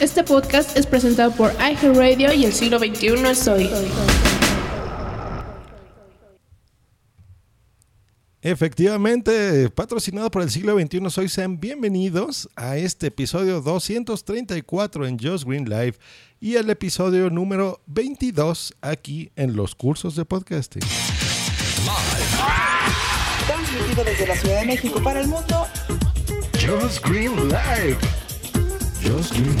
Este podcast es presentado por iHeartRadio y el siglo XXI es hoy. Efectivamente, patrocinado por el siglo XXI, soy Sam. Bienvenidos a este episodio 234 en Just Green Live y el episodio número 22 aquí en los cursos de podcasting. Transmitido desde la Ciudad de México para el mundo. Just Green Live. Just Green.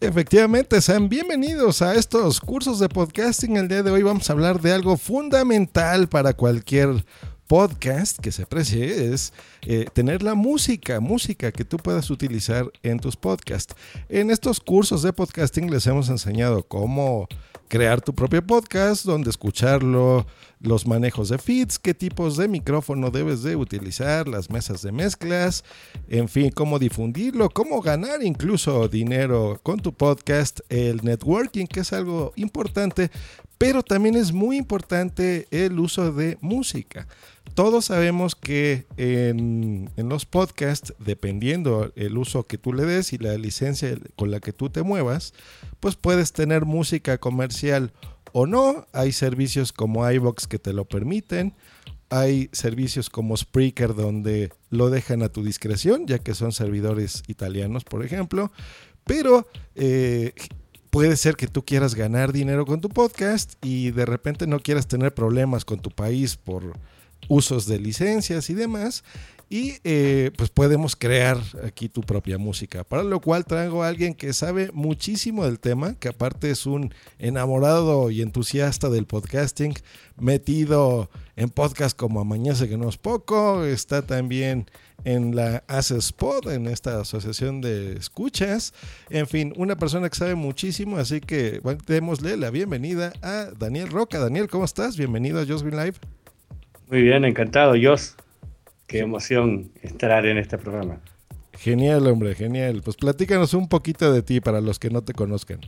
Efectivamente, sean bienvenidos a estos cursos de podcasting. El día de hoy vamos a hablar de algo fundamental para cualquier podcast que se aprecie, es eh, tener la música, música que tú puedas utilizar en tus podcasts. En estos cursos de podcasting les hemos enseñado cómo crear tu propio podcast, dónde escucharlo, los manejos de feeds, qué tipos de micrófono debes de utilizar, las mesas de mezclas, en fin, cómo difundirlo, cómo ganar incluso dinero con tu podcast, el networking, que es algo importante, pero también es muy importante el uso de música. Todos sabemos que en, los podcasts, dependiendo el uso que tú le des y la licencia con la que tú te muevas, pues puedes tener música comercial o no. Hay servicios como iVox que te lo permiten. Hay servicios como Spreaker donde lo dejan a tu discreción, ya que son servidores italianos, por ejemplo. Pero eh, puede ser que tú quieras ganar dinero con tu podcast y de repente no quieras tener problemas con tu país por usos de licencias y demás. Y eh, pues podemos crear aquí tu propia música. Para lo cual traigo a alguien que sabe muchísimo del tema, que aparte es un enamorado y entusiasta del podcasting, metido en podcast como Amañece que no es poco. Está también en la Spot, en esta asociación de escuchas. En fin, una persona que sabe muchísimo, así que bueno, démosle la bienvenida a Daniel Roca. Daniel, ¿cómo estás? Bienvenido a Just Green Live. Muy bien, encantado, Jos. Qué emoción estar en este programa. Genial, hombre, genial. Pues platícanos un poquito de ti para los que no te conozcan.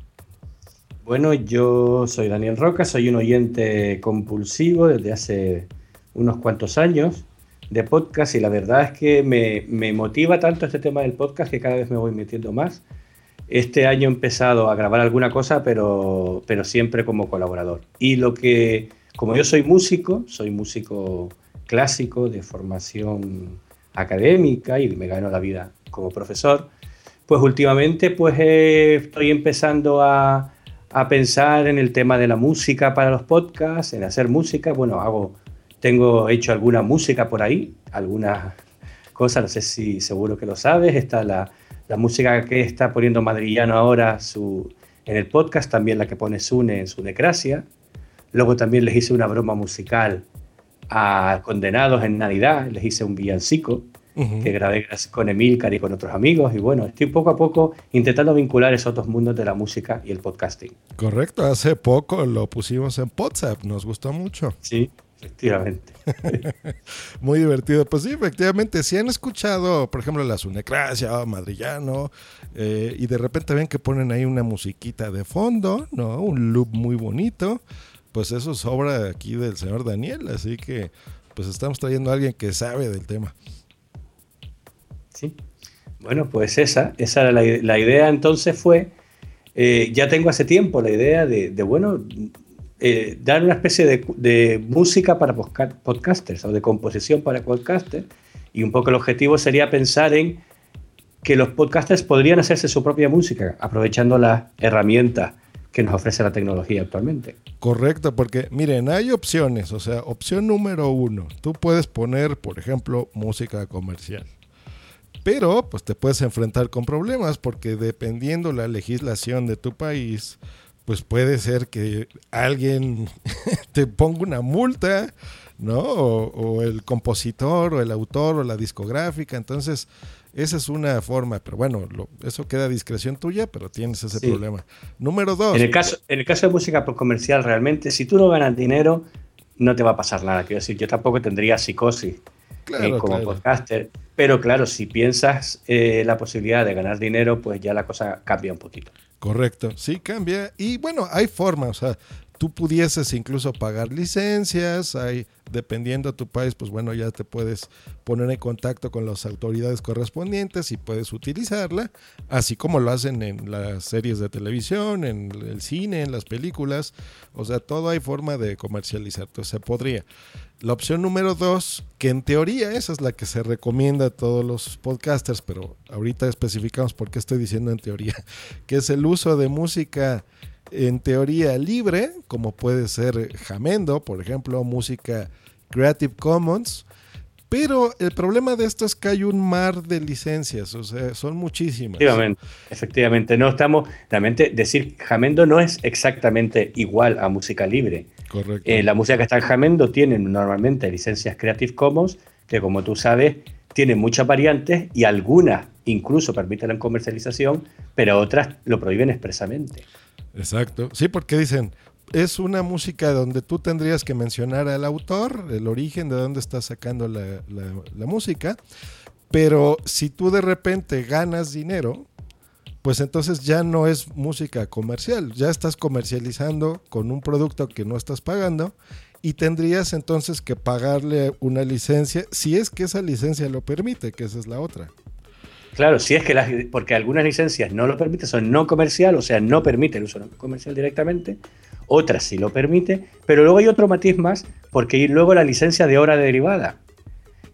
Bueno, yo soy Daniel Roca, soy un oyente compulsivo desde hace unos cuantos años de podcast y la verdad es que me, me, motiva tanto este tema del podcast que cada vez me voy metiendo más. Este año he empezado a grabar alguna cosa, pero, pero siempre como colaborador. Y lo que, como yo soy músico, soy músico clásico de formación académica y me gano la vida como profesor, pues últimamente pues eh, estoy empezando a, a, pensar en el tema de la música para los podcasts, en hacer música. Bueno, hago, tengo hecho alguna música por ahí, algunas cosas, no sé si seguro que lo sabes, está la, la música que está poniendo Madrillano ahora su, en el podcast, también la que pone Sune en su Necracia. Luego también les hice una broma musical a Condenados en Navidad, les hice un villancico que grabé con Emilcar y con otros amigos y bueno, estoy poco a poco intentando vincular esos dos mundos de la música y el podcasting. Correcto, hace poco lo pusimos en WhatsApp, nos gustó mucho. Sí, efectivamente. Muy divertido. Pues sí, efectivamente, si han escuchado, por ejemplo, la Sunecracia, Madrillano, eh, y de repente ven que ponen ahí una musiquita de fondo, ¿no? Un loop muy bonito pues eso es obra aquí del señor Daniel, así que pues estamos trayendo a alguien que sabe del tema. Sí, bueno, pues esa, esa era la, idea. Entonces fue, eh, ya tengo hace tiempo la idea de, bueno, eh, dar una especie de, música para podcasters o de composición para podcasters. Y un poco el objetivo sería pensar en que los podcasters podrían hacerse su propia música aprovechando las herramientas que nos ofrece la tecnología actualmente. Correcto, porque miren, hay opciones, o sea, opción número uno, tú puedes poner, por ejemplo, música comercial. Pero, pues te puedes enfrentar con problemas porque dependiendo la legislación de tu país, pues puede ser que alguien te ponga una multa, ¿no? O, o el compositor, o el autor, o la discográfica. Entonces, esa es una forma, pero bueno, lo- eso queda a discreción tuya, pero tienes ese Sí. problema. Número dos. En el, caso, en el caso de música comercial, realmente, si tú no ganas dinero, no te va a pasar nada. Quiero decir, yo tampoco tendría psicosis Claro, eh, como claro. podcaster. Pero claro, si piensas eh, la posibilidad de ganar dinero, pues ya la cosa cambia un poquito. Correcto, sí cambia. Y bueno, hay formas, o sea, tú pudieses incluso pagar licencias, hay, dependiendo de tu país, pues bueno, ya te puedes poner en contacto con las autoridades correspondientes y puedes utilizarla, así como lo hacen en las series de televisión, en el cine, en las películas, o sea, todo hay forma de comercializar, entonces se podría. La opción número dos, que en teoría esa es la que se recomienda a todos los podcasters, pero ahorita especificamos por qué estoy diciendo en teoría, que es el uso de música en teoría libre, como puede ser Jamendo, por ejemplo, música Creative Commons. Pero el problema de esto es que hay un mar de licencias, o sea, son muchísimas. Efectivamente, efectivamente. No estamos, realmente, decir Jamendo no es exactamente igual a música libre. Correcto. Eh, la música que está en Jamendo tiene normalmente licencias Creative Commons, que como tú sabes, tienen muchas variantes y algunas incluso permiten la comercialización, pero otras lo prohíben expresamente. Exacto. Sí, porque dicen, es una música donde tú tendrías que mencionar al autor, el origen de dónde está sacando la, la- la música, pero si tú de repente ganas dinero, pues entonces ya no es música comercial, ya estás comercializando con un producto que no estás pagando y tendrías entonces que pagarle una licencia, si es que esa licencia lo permite, que esa es la otra. Claro, si es que porque algunas licencias no lo permiten, son no comercial, o sea, no permite el uso no comercial directamente, otras sí lo permite, pero luego hay otro matiz más, porque luego la licencia de obra derivada.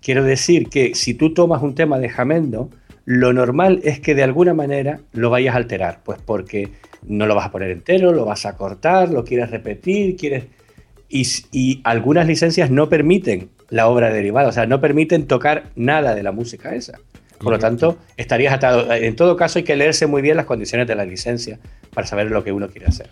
Quiero decir que si tú tomas un tema de Jamendo, lo normal es que de alguna manera lo vayas a alterar, pues porque no lo vas a poner entero, lo vas a cortar, lo quieres repetir, quieres... Y, y algunas licencias no permiten la obra derivada, o sea, no permiten tocar nada de la música esa. Por lo tanto, estarías atado. En todo caso, hay que leerse muy bien las condiciones de la licencia para saber lo que uno quiere hacer.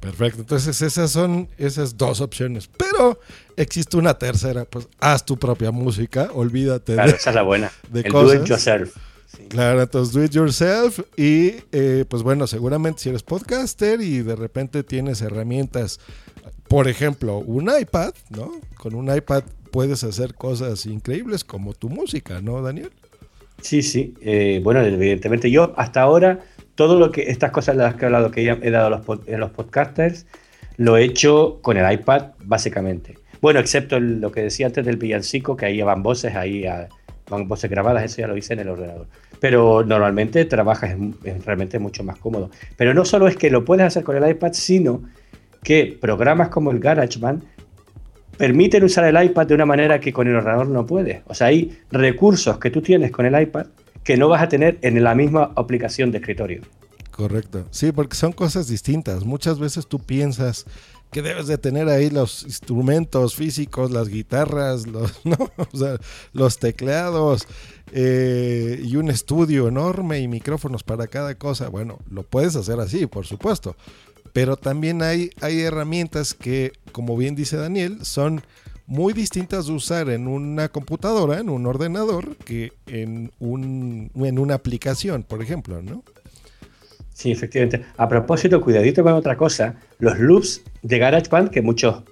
Perfecto, entonces esas son esas dos opciones, pero existe una tercera, pues haz tu propia música, olvídate Claro, de, esa es la buena. de el cosas. do it yourself. Sí. Claro, entonces do it yourself y eh, pues bueno, seguramente si eres podcaster y de repente tienes herramientas, por ejemplo, un iPad, ¿no? Con un iPad puedes hacer cosas increíbles como tu música, ¿no, Daniel? Sí, sí. Eh, bueno, evidentemente yo hasta ahora, todo lo que, estas cosas de las que he hablado, que he dado los, a los podcasters, lo he hecho con el iPad, básicamente. Bueno, excepto lo que decía antes del villancico, que ahí van voces, ahí ah, van voces grabadas, eso ya lo hice en el ordenador. Pero normalmente trabajas, es, es realmente mucho más cómodo. Pero no solo es que lo puedes hacer con el iPad, sino que programas como el GarageBand permiten usar el iPad de una manera que con el ordenador no puedes. O sea, hay recursos que tú tienes con el iPad que no vas a tener en la misma aplicación de escritorio. Correcto. Sí, porque son cosas distintas. Muchas veces tú piensas que debes de tener ahí los instrumentos físicos, las guitarras, los, teclados eh, y un estudio enorme y micrófonos para cada cosa. Bueno, lo puedes hacer así, por supuesto. Pero también hay, hay herramientas que, como bien dice Daniel, son muy distintas de usar en una computadora, en un ordenador, que en, un, en una aplicación, por ejemplo, ¿no? Sí, efectivamente. A propósito, cuidadito con otra cosa. Los loops de GarageBand que muchos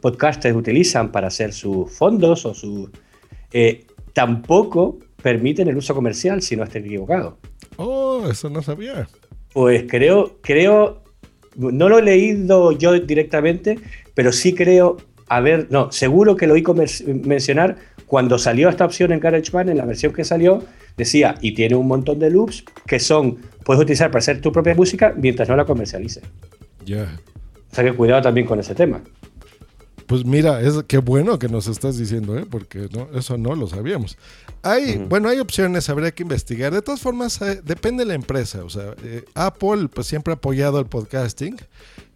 podcasters utilizan para hacer sus fondos o sus... eh, tampoco permiten el uso comercial, si no estoy equivocado. Oh, eso no sabía. Pues creo, creo, no lo he leído yo directamente, pero sí creo haber, no, seguro que lo oí mencionar cuando salió esta opción en GarageBand, en la versión que salió, decía, y tiene un montón de loops que son, puedes utilizar para hacer tu propia música mientras no la comercialices. Ya. O sea que cuidado también con ese tema. Pues mira, es qué bueno que nos estás diciendo, ¿eh? porque no, eso no lo sabíamos. Hay, bueno, hay opciones, habría que investigar. De todas formas, eh, depende de la empresa. O sea, eh, Apple pues siempre ha apoyado el podcasting.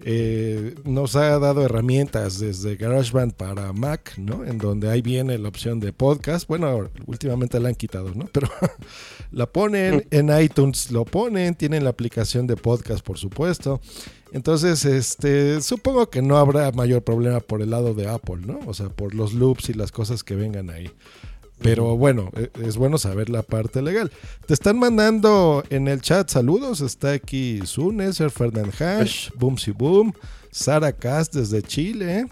Eh, nos ha dado herramientas desde GarageBand para Mac, ¿no? En donde ahí viene la opción de podcast. Bueno, últimamente la han quitado, ¿no? Pero la ponen en iTunes, lo ponen, tienen la aplicación de podcast, por supuesto. Entonces, este, supongo que no habrá mayor problema por el lado de Apple, ¿no? O sea, por los loops y las cosas que vengan ahí. Pero bueno, e, es bueno saber la parte legal. Te están mandando en el chat saludos. Está aquí Zunes, Fernand Hash, Boomsy Boom, Sara Cast desde Chile.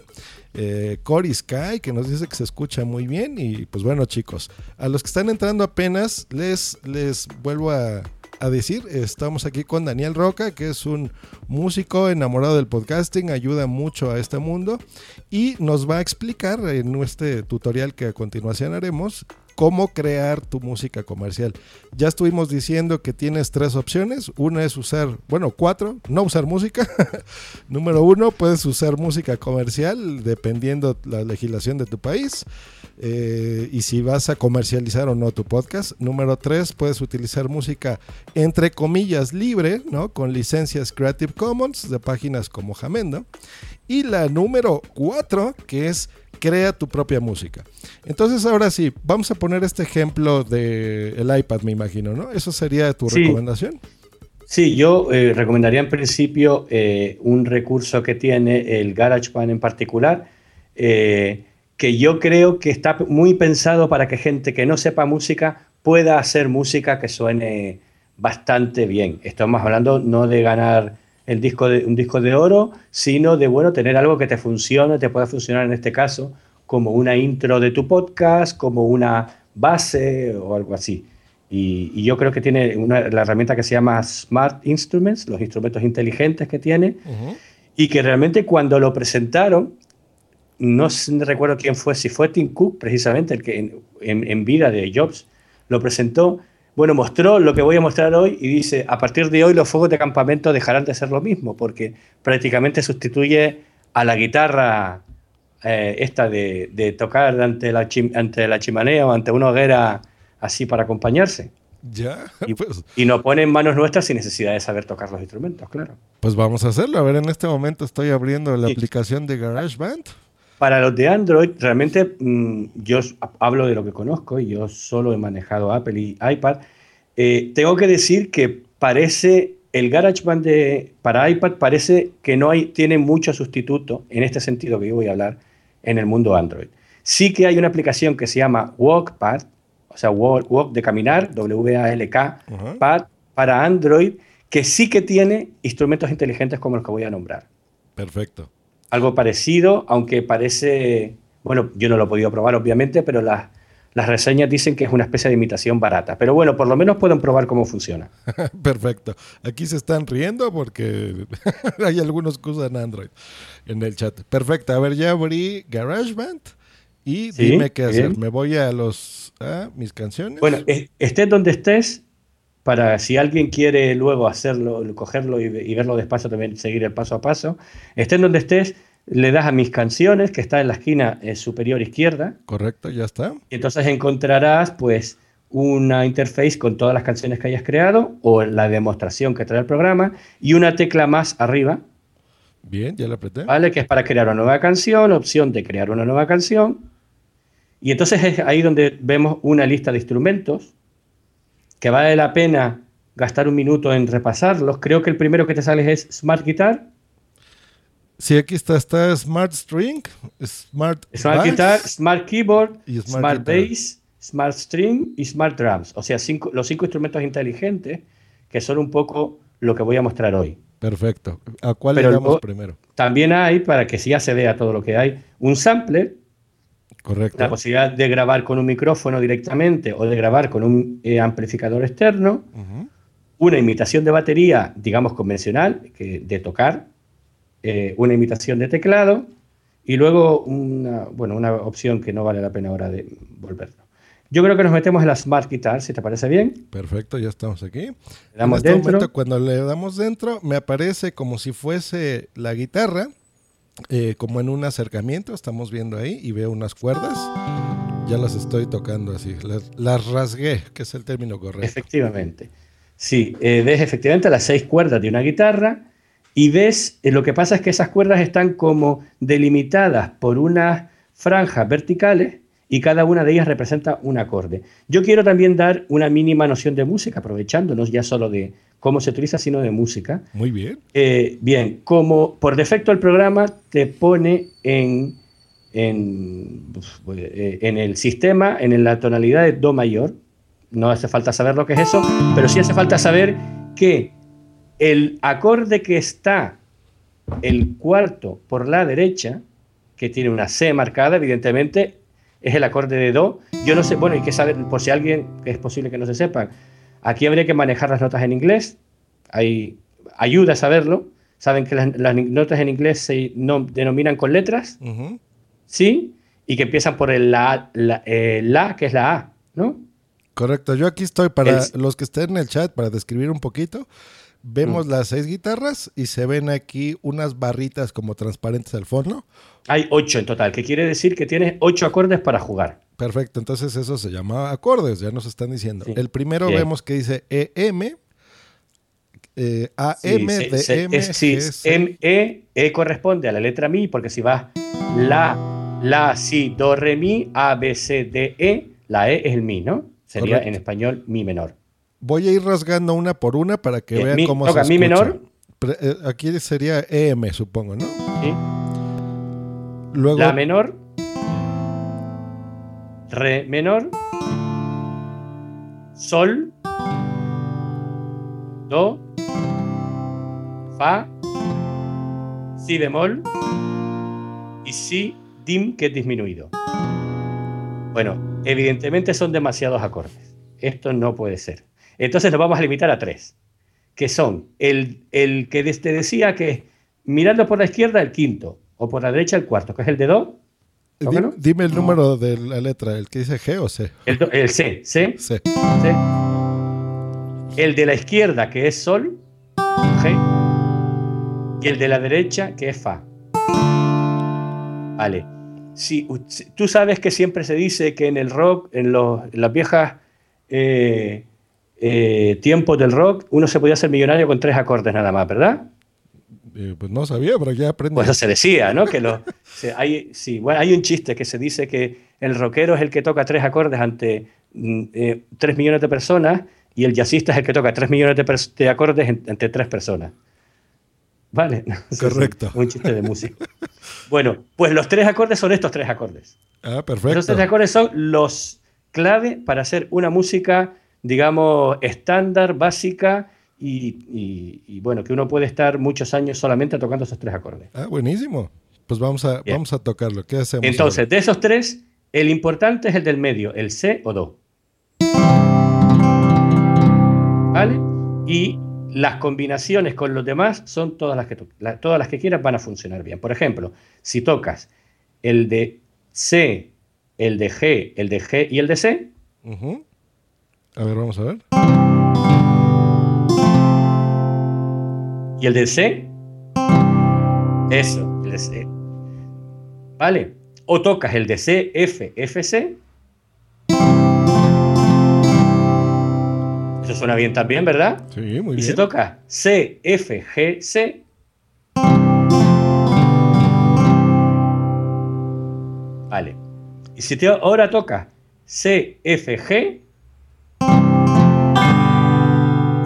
Eh, Cory Sky, que nos dice que se escucha muy bien. Y pues bueno, chicos, a los que están entrando apenas, les, les vuelvo a, a decir. Estamos aquí con Daniel Roca, que es un músico enamorado del podcasting, ayuda mucho a este mundo y nos va a explicar en este tutorial que a continuación haremos cómo crear tu música comercial. Ya estuvimos diciendo que tienes tres opciones. Una es usar, bueno, cuatro, no usar música. Número uno, puedes usar música comercial dependiendo la legislación de tu país. Eh, y si vas a comercializar o no tu podcast. Número tres, puedes utilizar música entre comillas libre, ¿no? Con licencias Creative Commons de páginas como Jamendo. Y la número cuatro, que es crea tu propia música. Entonces, ahora sí, vamos a poner este ejemplo del el iPad, me imagino, ¿no? ¿Eso sería tu recomendación? Sí, yo eh, recomendaría en principio eh, un recurso que tiene el GarageBand en particular, eh, que yo creo que está muy pensado para que gente que no sepa música pueda hacer música que suene bastante bien. Estamos hablando no de ganar el disco de, un disco de oro, sino de bueno, tener algo que te funcione, te pueda funcionar en este caso como una intro de tu podcast, como una base o algo así. Y, yo creo que tiene una, la herramienta que se llama Smart Instruments, los instrumentos inteligentes que tiene, y que realmente cuando lo presentaron, no recuerdo quién fue, si fue Tim Cook precisamente, el que en, en vida de Jobs lo presentó, bueno, mostró lo que voy a mostrar hoy y dice, a partir de hoy los fuegos de campamento dejarán de ser lo mismo, porque prácticamente sustituye a la guitarra eh, esta de, tocar ante la, ante la chimenea o ante una hoguera así para acompañarse. Ya. Y, pues, y nos pone en manos nuestras sin necesidad de saber tocar los instrumentos, claro. Pues vamos a hacerlo. A ver, en este momento estoy abriendo la aplicación de GarageBand. Para los de Android, realmente mm, yo hablo de lo que conozco y yo solo he manejado Apple y iPad. Eh, tengo que decir que parece, el GarageBand de, para iPad parece que no hay, tiene mucho sustituto en este sentido que yo voy a hablar en el mundo Android. Sí que hay una aplicación que se llama Walkpad, o sea, Walk, de caminar, W-A-L-K, Pad, para Android, que sí que tiene instrumentos inteligentes como los que voy a nombrar. Perfecto algo parecido, aunque parece, bueno, yo no lo he podido probar obviamente, pero las, las reseñas dicen que es una especie de imitación barata. Pero bueno, por lo menos pueden probar cómo funciona. Perfecto. Aquí se están riendo porque hay algunos que usan Android en el chat. Perfecto. A ver, ya abrí GarageBand y dime qué hacer. Me voy a los a mis canciones. Bueno, estés donde estés, para si alguien quiere luego hacerlo, cogerlo y, verlo despacio, también seguir el paso a paso. Estés donde estés, le das a mis canciones, que está en la esquina eh, superior izquierda. Correcto, ya está. Y entonces encontrarás pues una interface con todas las canciones que hayas creado o la demostración que trae el programa y una tecla más arriba. Bien, ya la apreté. Vale, que es para crear una nueva canción, opción de crear una nueva canción. Y entonces es ahí donde vemos una lista de instrumentos que vale la pena gastar un minuto en repasarlos. Creo que el primero que te sale es Smart Guitar. Sí, aquí está, está Smart String, Smart, Smart Guitar, Smart Keyboard, Smart, Bass, Smart String y Smart Drums. O sea, los cinco instrumentos inteligentes que son un poco lo que voy a mostrar hoy. Perfecto. ¿A cuál le damos primero? También hay, para que ya se vea todo lo que hay, un sampler Correcto. La posibilidad de grabar con un micrófono directamente o de grabar con un eh, amplificador externo. Una imitación de batería, digamos, convencional, que, de tocar. Eh, una imitación de teclado. Y luego una, bueno, una opción que no vale la pena ahora de volverlo. Yo creo que nos metemos en la Smart Guitar, si te parece bien. Perfecto, ya estamos aquí. Le damos este dentro. cuando le damos dentro, me aparece como si fuese la guitarra eh, como en un acercamiento, estamos viendo ahí y veo unas cuerdas. Ya las estoy tocando así. Las, rasgué, que es el término correcto. Efectivamente. Sí, eh, ves efectivamente las seis cuerdas de una guitarra y ves, eh, lo que pasa es que esas cuerdas están como delimitadas por unas franjas verticales y cada una de ellas representa un acorde. Yo quiero también dar una mínima noción de música, aprovechándonos ya solo de cómo se utiliza, sino de música. Muy bien. Eh, bien, como por defecto el programa te pone en, en, eh, en el sistema, en la tonalidad de Do mayor, no hace falta saber lo que es eso, pero sí hace falta saber que el acorde que está el cuarto por la derecha, que tiene una C marcada, evidentemente, es el acorde de Do. Yo no sé, bueno, hay que saber, por si alguien es posible que no se sepa, aquí habría que manejar las notas en inglés, hay ayuda a saberlo. Saben que las, notas en inglés se denominan con letras, ¿sí? Y que empiezan por el la, eh, la, que es la A, ¿no? Correcto, yo aquí estoy para los que estén en el chat para describir un poquito. Vemos mm. las seis guitarras y se ven aquí unas barritas como transparentes al fondo. Hay ocho en total, que quiere decir que tienes ocho acordes para jugar. Perfecto, entonces eso se llama acordes, ya nos están diciendo. El primero vemos que dice EM, eh, AM, DM, sí, M, E, E corresponde a la letra Mi, porque si vas La, La, Si, Do, Re, Mi, A, B, C, D, E, la E es el Mi, ¿no? Sería en español Mi menor. Voy a ir rasgando una por una para que eh, vean cómo se escucha. Mi menor. Eh, aquí sería EM, supongo, ¿no? Sí. Luego, la menor, re menor, sol, do, fa, si bemol y si dim que es disminuido. Bueno, evidentemente son demasiados acordes. Esto no puede ser. Entonces nos vamos a limitar a tres, que son el, el que te decía que mirando por la izquierda el quinto, o por la derecha el cuarto, que es el de Do. Dime, el número de la letra, el que dice G o C. El, C, C, C, El de la izquierda, que es Sol, G. Y el de la derecha, que es Fa. Vale. Si, tú sabes que siempre se dice que en el rock, en, los, las viejas eh, eh, tiempos del rock, uno se podía hacer millonario con tres acordes nada más, ¿verdad? Eh, pues no sabía, pero ya aprendí. Pues eso se decía, ¿no? Que hay, sí, bueno, hay un chiste que se dice que el rockero es el que toca tres acordes ante mm, eh, tres millones de personas y el jazzista es el que toca tres millones de, acordes ante tres personas. Vale. Correcto. un chiste de música. bueno, pues los tres acordes son estos tres acordes. Ah, perfecto. Los tres acordes son los clave para hacer una música, digamos, estándar, básica y, bueno, que uno puede estar muchos años solamente tocando esos tres acordes. Ah, buenísimo. Pues vamos a, vamos a tocarlo. ¿Qué hacemos? Entonces, de esos tres, el importante es el del medio, el C o Do. ¿Vale? Y las combinaciones con los demás son todas las que, todas las que quieras van a funcionar bien. Por ejemplo, si tocas el de C, el de G, el de G y el de C. A ver, vamos a ver. ¿Y el de C? Eso, el de C. ¿Vale? O tocas el de C, F, F, C. Eso suena bien también, ¿verdad? Sí, muy bien. Y se toca C, F, G, C. Vale. Y si te ahora toca C, F, G.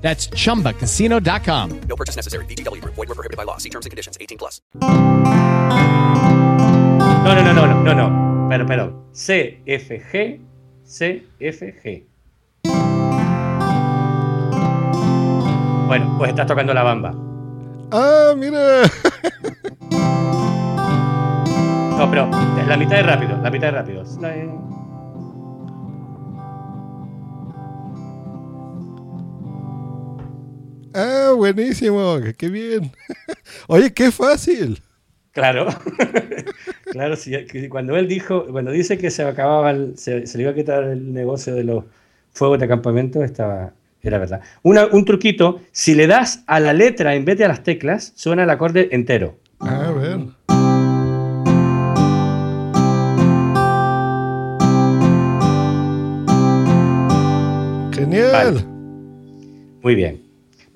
That's chumbacasino.com. No purchase necessary. BGW. Void were prohibited by law. See terms and conditions. 18 plus. No, no, no, no, no, no, no. Pero, pero. CFG, CFG. Bueno, pues estás tocando la bamba. Ah, mira. No, pero la mitad de rápido, la mitad de rápido. Ah, buenísimo, qué bien. Oye, qué fácil. Claro, claro, sí, cuando él dijo, cuando dice que se acababa, el- se, se le iba a quitar el negocio de los fuegos de campamento, estaba, era verdad. Una- un truquito, si le das a la letra en vez de a las teclas, suena el acorde entero. A ver. Genial. Vale. Muy bien.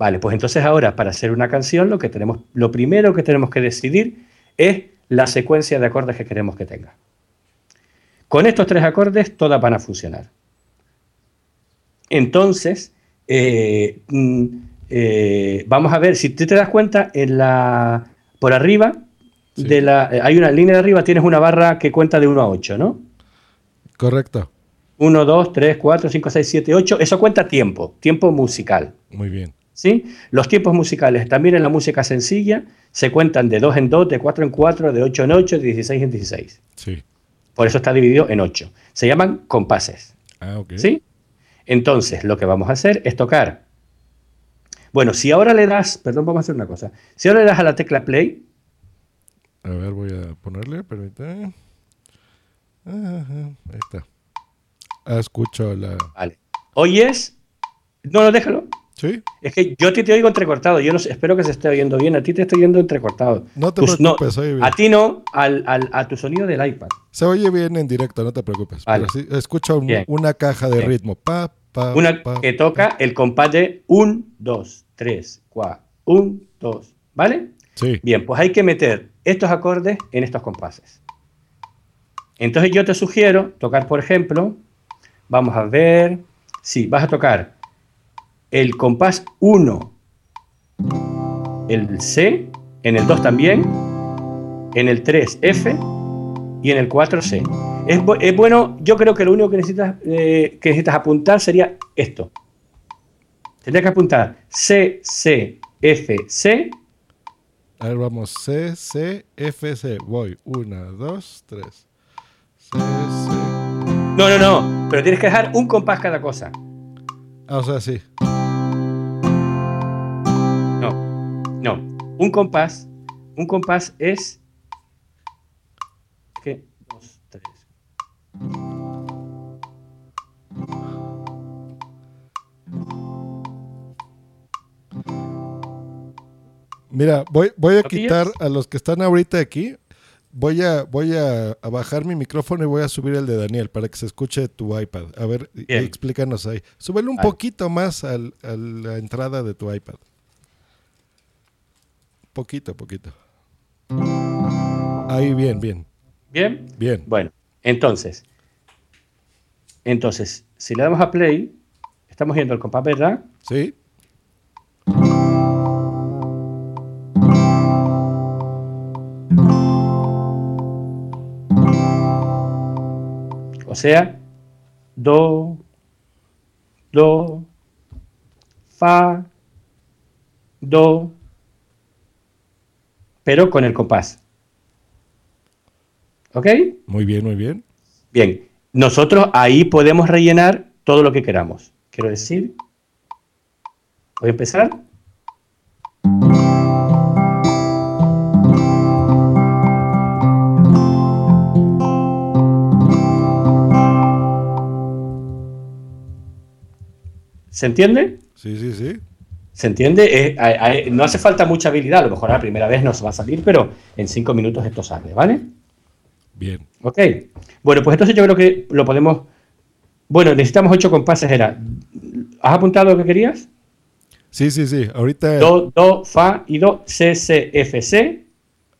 Vale, pues entonces ahora para hacer una canción lo que tenemos, lo primero que tenemos que decidir es la secuencia de acordes que queremos que tenga. Con estos tres acordes todas van a funcionar. Entonces, eh, mm, eh, vamos a ver, si te das cuenta, en la, por arriba de la, eh, hay una línea de arriba, tienes una barra que cuenta de 1 a 8, ¿no? Correcto. 1, 2, 3, 4, 5, 6, 7, 8. Eso cuenta tiempo, tiempo musical. Muy bien. ¿Sí? Los tiempos musicales también en la música sencilla se cuentan de 2 en 2, de 4 en 4, de 8 en 8, de 16 en 16. Sí. Por eso está dividido en 8. Se llaman compases. Ah, ok. ¿Sí? Entonces, lo que vamos a hacer es tocar. Bueno, si ahora le das, perdón, vamos a hacer una cosa. Si ahora le das a la tecla play, A ver, voy a ponerle, permítame. Ajá, ahí está. Ah, escucho la. Vale. oyes. No, no, déjalo. Sí. Es que yo a ti te oigo entrecortado. Yo no sé, espero que se esté oyendo bien. A ti te estoy oyendo entrecortado. No te Tus- preocupes, oye bien. A ti no, al, al- a tu sonido del iPad. Se oye bien en directo, no te preocupes. Vale. Pero sí, escucho un- una caja de Bien. ritmo. Pa, pa, Una pa. que toca el compás de 1, 2, 3, 4, 1, 2. ¿Vale? Sí. Bien, pues hay que meter estos acordes en estos compases. Entonces yo te sugiero tocar, por ejemplo, vamos a ver, sí, vas a tocar el compás 1, el C, en el 2 también, en el 3 F y en el 4 C. Es, es bueno, yo creo que lo único que necesitas, eh, que necesitas apuntar sería esto. Tendrías que apuntar C, C, F, C A ver, vamos. C, C, F, C. Voy. Una, dos, tres. C, C. No, no, no. Pero tienes que dejar un compás cada cosa. Ah, o sea, sí. Un compás. Un compás es. ¿Qué? Dos, tres. Mira, voy, voy a ¿Lo quitar a los que están ahorita aquí. Voy a, voy a, a bajar mi micrófono y voy a subir el de Daniel para que se escuche tu iPad. A ver, Bien. explícanos ahí. Súbele un poquito más al- a la entrada de tu iPad. Poquito, poquito. Ahí, bien, bien. ¿Bien? Bien. Bueno, entonces. Entonces, si le damos a play, estamos viendo el compás, ¿verdad? Sí. O sea, do, do, fa, do, pero con el compás. ¿Ok? Muy bien, muy bien. Bien, nosotros ahí podemos rellenar todo lo que queramos. Quiero decir, voy a empezar. ¿Se entiende? Sí, sí, sí. ¿Se entiende? Eh, hay- hay- no hace falta mucha habilidad, a lo mejor a la primera vez no se va a salir, pero en cinco minutos esto sale, ¿vale? Bien. Ok. Bueno, pues entonces yo creo que lo podemos. Bueno, necesitamos ocho compases. Era. ¿Has apuntado lo que querías? Sí, sí, sí. Ahorita, Do, do, fa y do, C, C, F, C.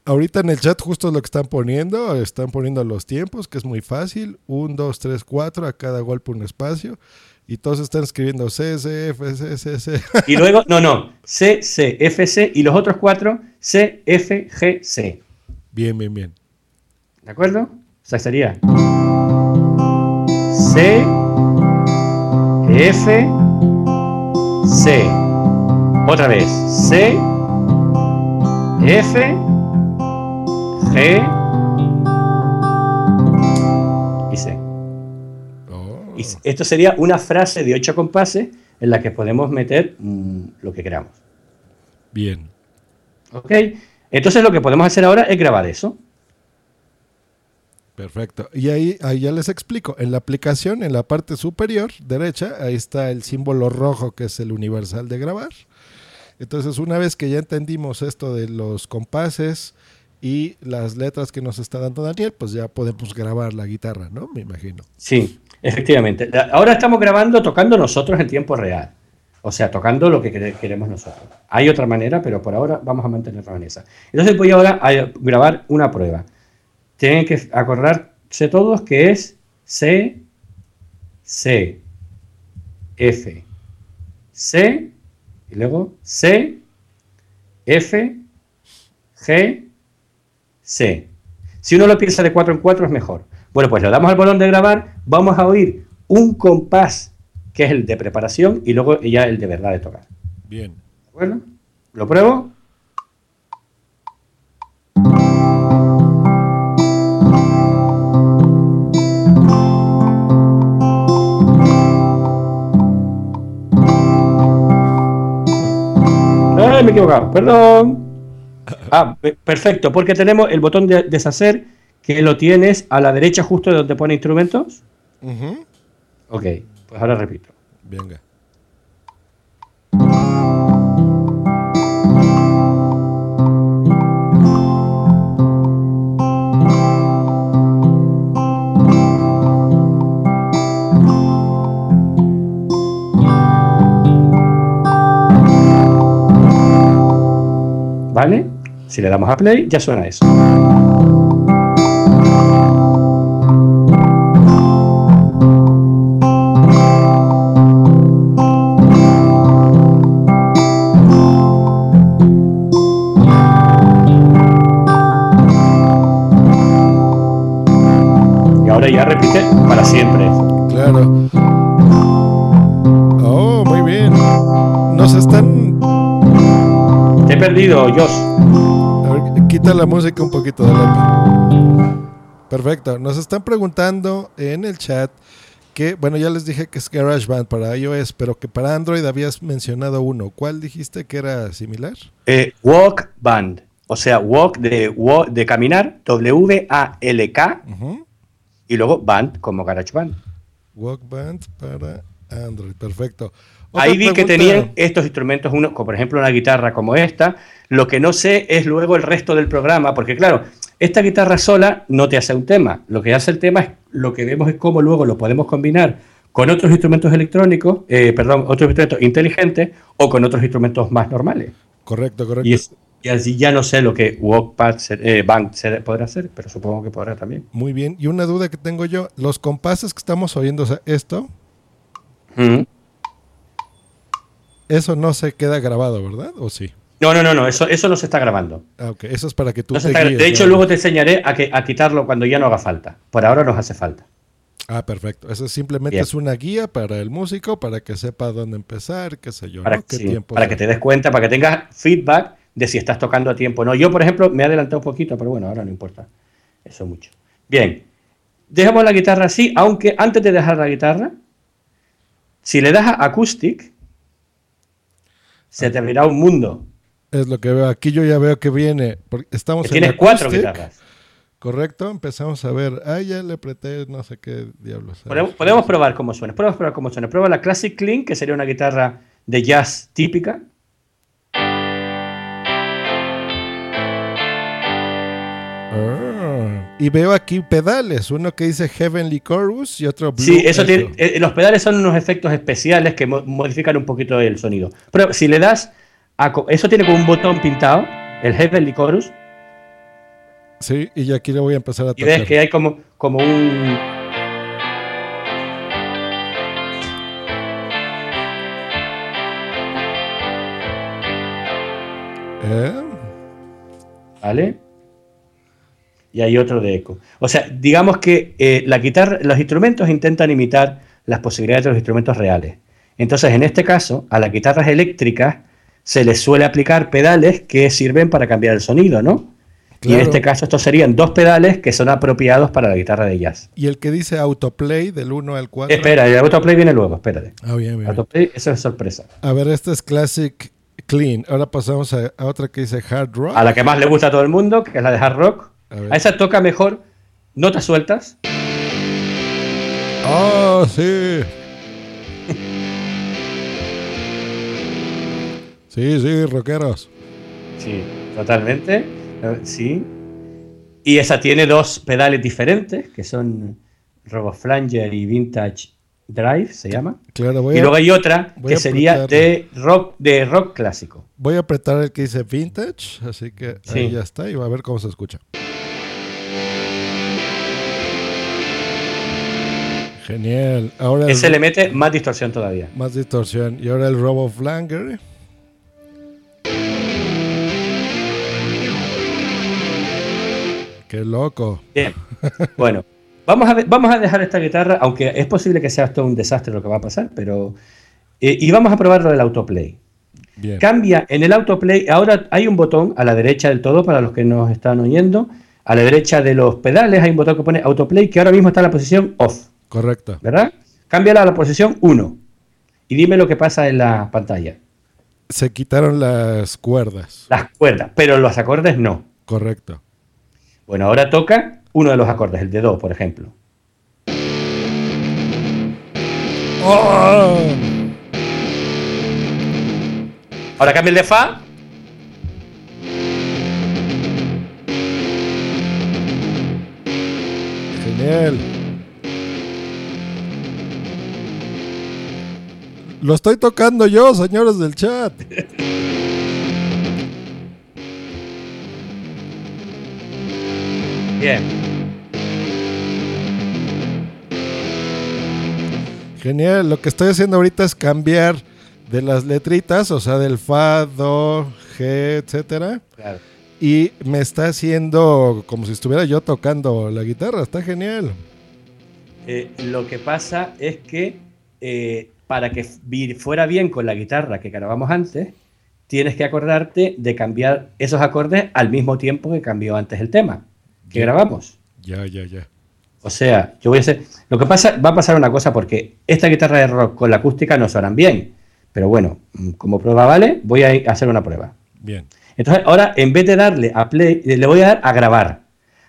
ahorita en el chat justo lo que están poniendo, están poniendo los tiempos, que es muy fácil. Un, dos, tres, cuatro, a cada golpe un espacio. Y todos están escribiendo C, C, F, C, C, C. Y luego, no, no, C, C, F, C y los otros cuatro C, F, G, C. Bien, bien, bien. ¿De acuerdo? O sea, sería C, F, C. Otra vez. C, F, G Y esto sería una frase de ocho compases en la que podemos meter mm, lo que queramos. Bien. ¿Ok? Entonces lo que podemos hacer ahora es grabar eso. Perfecto. Y ahí, ahí ya les explico. En la aplicación, en la parte superior derecha, ahí está el símbolo rojo que es el universal de grabar. Entonces, una vez que ya entendimos esto de los compases y las letras que nos está dando Daniel, pues ya podemos grabar la guitarra, ¿no? Me imagino. Sí, efectivamente. Ahora estamos grabando tocando nosotros en tiempo real. O sea, tocando lo que quere- queremos nosotros. Hay otra manera, pero por ahora vamos a mantenernos en esa. Entonces voy ahora a grabar una prueba. Tienen que acordarse todos que es C, C, F, C, y luego C, F, G, C. Si uno lo piensa de 4 en 4 es mejor. Bueno, pues le damos al botón de grabar, vamos a oír un compás que es el de preparación y luego ya el de verdad de tocar. Bien. ¿De acuerdo? ¿Lo pruebo? Ay, me he equivocado, perdón. Ah, pe- perfecto, porque tenemos el botón de deshacer que lo tienes a la derecha justo de donde pone instrumentos. Ujú. Ok, pues ahora repito. Venga. ¿Vale? Si le damos a play, ya suena eso. Perdido, Josh. A ver, quita la música un poquito de la. Perfecto. Nos están preguntando en el chat que, bueno, ya les dije que es GarageBand para iOS, pero que para Android habías mencionado uno. ¿Cuál dijiste que era similar? Eh, walk Band. O sea, walk de, wa- de caminar, W-A-L-K, y luego band como GarageBand. Walkband para Android. Perfecto. Ahí vi que tenían estos instrumentos, uno, como por ejemplo una guitarra como esta. Lo que no sé es luego el resto del programa, porque claro, esta guitarra sola no te hace un tema. Lo que hace el tema es lo que vemos es cómo luego lo podemos combinar con otros instrumentos electrónicos, eh, perdón, otros instrumentos inteligentes o con otros instrumentos más normales. Correcto, correcto. Y, es- y así ya no sé lo que Walkpad se- eh, Band se- podrá hacer, pero supongo que podrá también. Muy bien. Y una duda que tengo yo, los compases que estamos oyendo, o sea, esto, Mm. Eso no se queda grabado, ¿verdad? ¿O sí? No, no, no, no, eso, eso no se está grabando. Ah, ok. Eso es para que tú No te guíes, de hecho, ¿no? luego te enseñaré a, que, a quitarlo cuando ya no haga falta. Por ahora nos hace falta. Ah, perfecto. Eso simplemente Bien. es una guía para el músico, para que sepa dónde empezar, qué sé yo, Para, ¿no? ¿Qué sí, tiempo para que te des cuenta, para que tengas feedback de si estás tocando a tiempo o no. Yo, por ejemplo, me he adelantado un poquito, pero bueno, ahora no importa. Eso mucho. Bien. Dejamos la guitarra así, aunque antes de dejar la guitarra, si le das a acoustic, se te abrirá un mundo. Es lo que veo. Aquí yo ya veo que viene. porque Estamos Que en tienes cuatro guitarras. Correcto. Empezamos a ver. Ah, ya le apreté no sé qué diablos. Podemos, podemos probar cómo suena. Podemos probar cómo suena. Prueba la Classic Clean, que sería una guitarra de jazz típica. Y veo aquí pedales, uno que dice Heavenly Chorus y otro Blue. Sí, eso tiene, eh, los pedales son unos efectos especiales que modifican un poquito el sonido. Pero si le das a, Eso tiene como un botón pintado, el Heavenly Chorus. Sí, y yo aquí lo voy a empezar a tocar. Y ves que hay como, como un... ¿Eh? ¿Vale? Y hay otro de eco. O sea, digamos que eh, la guitarra, los instrumentos intentan imitar las posibilidades de los instrumentos reales. Entonces, en este caso, a las guitarras eléctricas se les suele aplicar pedales que sirven para cambiar el sonido, ¿no? Y en este caso, estos serían dos pedales que son apropiados para la guitarra de jazz. Y el que dice autoplay del 1 al 4. Espera, el autoplay viene luego, espérate. Ah, bien, bien. Autoplay, eso es sorpresa. A ver, este es Classic Clean. Ahora pasamos a, a otra que dice Hard Rock. A la que más le gusta a todo el mundo, que es la de hard rock. A, esa toca mejor notas sueltas. ¡Oh, sí! sí, sí, rockeros. Sí, totalmente. Sí. Y esa tiene dos pedales diferentes, que son RoboFlanger y Vintage Drive, se llama. Claro, voy y a- luego hay otra que sería de rock, de rock clásico. Voy a apretar el que dice Vintage, así que Sí. ahí ya está y va a ver cómo se escucha. Genial. Ahora el- Ese le mete más distorsión todavía. más distorsión. Y ahora el Robo Flanger. Qué loco. Bien. Bueno, vamos a, ver- vamos a dejar esta guitarra, aunque es posible que sea esto un desastre lo que va a pasar, pero... eh, y vamos a probar lo del autoplay. Bien. Cambia en el autoplay, ahora hay un botón a la derecha del todo para los que nos están oyendo. A la derecha de los pedales hay un botón que pone autoplay que ahora mismo está en la posición off, Correcto. ¿verdad? Cámbiala a la posición 1 y dime lo que pasa en la pantalla. Se quitaron las cuerdas. Las cuerdas, pero los acordes no. Correcto. Bueno, ahora toca uno de los acordes, el de do, por ejemplo. ¡Oh! Ahora cambia el de fa. Genial. Lo estoy tocando yo, señores del chat. Bien. Genial. Lo que estoy haciendo ahorita es cambiar de las letritas, o sea, del fa, do, g, etcétera. Claro. Y me está haciendo como si estuviera yo tocando la guitarra. Está genial. Eh, lo que pasa es que eh, para que fuera bien con la guitarra que grabamos antes, tienes que acordarte de cambiar esos acordes al mismo tiempo que cambió antes el tema que grabamos. Ya, ya, ya. O sea, yo voy a hacer. Lo que pasa, va a pasar una cosa porque esta guitarra de rock con la acústica no suenan bien. Pero bueno, mm, como prueba vale, voy a hacer una prueba. Bien. Entonces, ahora en vez de darle a play, le voy a dar a grabar.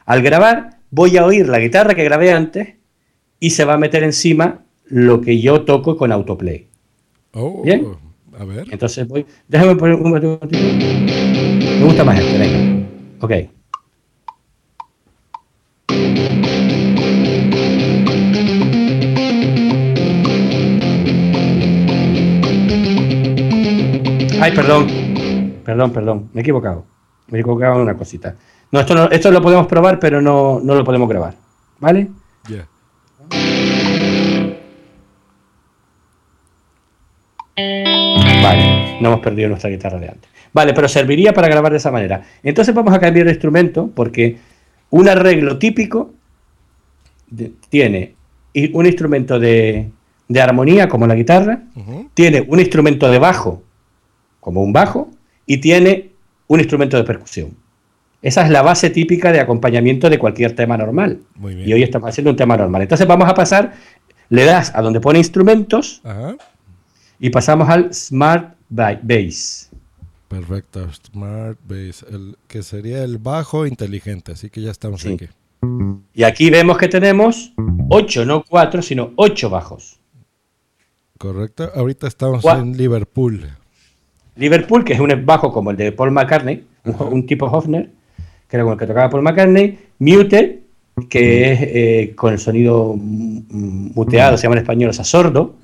Al grabar, voy a oír la guitarra que grabé antes y se va a meter encima lo que yo toco con autoplay. Oh, Bien. A ver. Entonces voy. Déjame poner un momentito. Me gusta más este, venga. Ok. Ay, perdón. Perdón, perdón. Me he equivocado. Me he equivocado en una cosita. No, esto, no, esto lo podemos probar, pero no, no lo podemos grabar. ¿Vale? Ya. No hemos perdido nuestra guitarra de antes. Vale, pero serviría para grabar de esa manera. Entonces vamos a cambiar de instrumento porque un arreglo típico de- tiene un instrumento de, de armonía como la guitarra, tiene un instrumento de bajo como un bajo y tiene un instrumento de percusión. Esa es la base típica de acompañamiento de cualquier tema normal. Muy bien. Y hoy estamos haciendo un tema normal. Entonces vamos a pasar, le das a donde pone instrumentos Ajá. Y pasamos al Smart Ba- Bass. Perfecto. Smart Bass. El, que sería el bajo inteligente. Así que ya estamos Sí. aquí. Y aquí vemos que tenemos 8, no 4, sino 8 bajos. Correcto. Ahorita estamos Gua- en Liverpool. Liverpool, que es un bajo como el de Paul McCartney, un, un tipo Hofner, que era con el que tocaba Paul McCartney. Muted, que es eh, con el sonido muteado, se llama en español, o sea, sordo.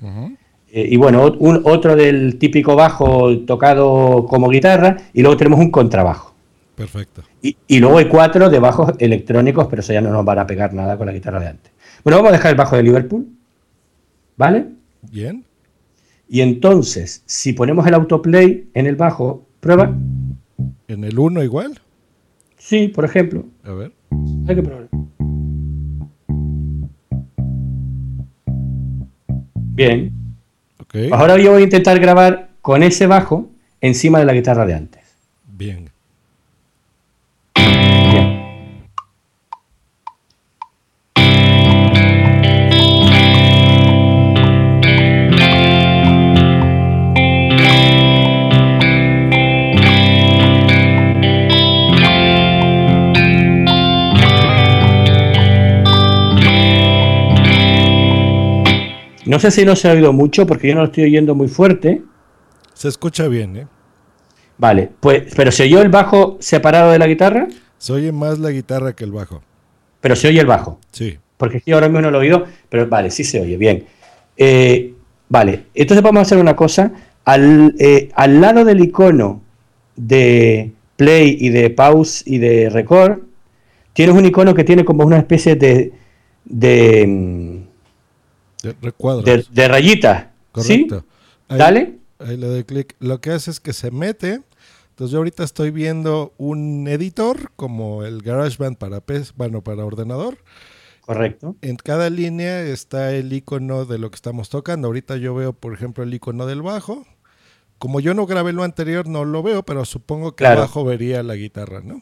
Eh, y bueno, un, otro del típico bajo tocado como guitarra, y luego tenemos un contrabajo. Perfecto. Y, y luego hay cuatro de bajos electrónicos, pero eso ya no nos van a pegar nada con la guitarra de antes. Bueno, vamos a dejar el bajo de Liverpool. ¿Vale? Bien. Y entonces, si ponemos el autoplay en el bajo, prueba. ¿En el 1 igual? Sí, por ejemplo. A ver. Hay que probar. Bien. Ahora yo voy a intentar grabar con ese bajo encima de la guitarra de antes. Bien. No sé si no se ha oído mucho porque yo no lo estoy oyendo muy fuerte. Se escucha bien, ¿eh? Vale, pues, pero ¿se oyó el bajo separado de la guitarra? Se oye más la guitarra que el bajo. Pero se oye el bajo. Sí. Porque aquí ahora mismo no lo he oído, pero vale, sí se oye, bien. Eh, vale, entonces vamos a hacer una cosa. Al, eh, al lado del icono de play y de pause y de record, tienes un icono que tiene como una especie de, de, De de. ¿Sí? Correcto. Ahí- Dale. Ahí le doy clic. Lo que hace es que se mete. Entonces yo ahorita estoy viendo un editor como el GarageBand para PC, bueno, para ordenador. Correcto. En cada línea está el icono de lo que estamos tocando. Ahorita yo veo, por ejemplo, el icono del bajo. Como yo no grabé lo anterior, no lo veo, pero supongo que Claro. abajo vería la guitarra, ¿no?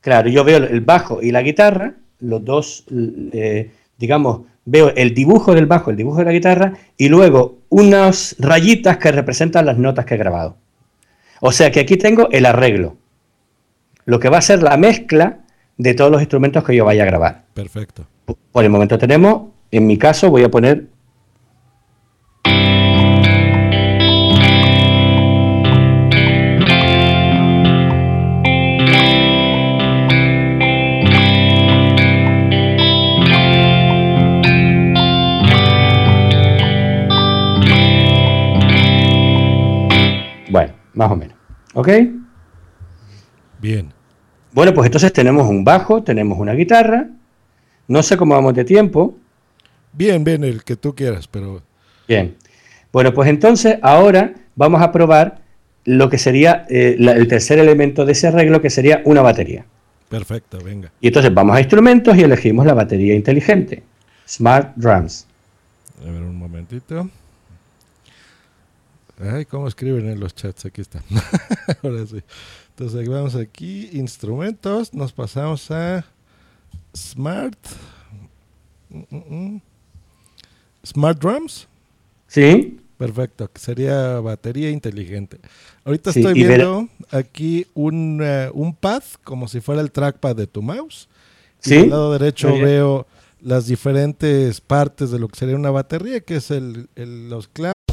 Claro, yo veo el bajo y la guitarra, los dos, eh, digamos, veo el dibujo del bajo, el dibujo de la guitarra y luego unas rayitas que representan las notas que he grabado. O sea que aquí tengo el arreglo, lo que va a ser la mezcla de todos los instrumentos que yo vaya a grabar. Perfecto. Por el momento tenemos, en mi caso voy a poner... más o menos. ¿Ok? Bien. Bueno, pues entonces tenemos un bajo, tenemos una guitarra. No sé cómo vamos de tiempo. Bien, bien, el que tú quieras, pero Bien. Bueno, pues entonces ahora vamos a probar lo que sería eh, la- el tercer elemento de ese arreglo, que sería una batería. perfecto, venga. Y entonces vamos a instrumentos y elegimos la batería inteligente. Smart Drums. A ver un momentito. Ay, ¿cómo escriben en los chats? Aquí está. Ahora sí. Entonces vamos aquí, instrumentos, nos pasamos a Smart. Mm, mm, mm. Smart Drums. Sí. Perfecto, que sería batería inteligente. Ahorita Sí, estoy y viendo aquí un, eh, un pad, como si fuera el trackpad de tu mouse. Y Sí. del lado derecho Muy bien. veo las diferentes partes de lo que sería una batería, que es el, el- los clavos.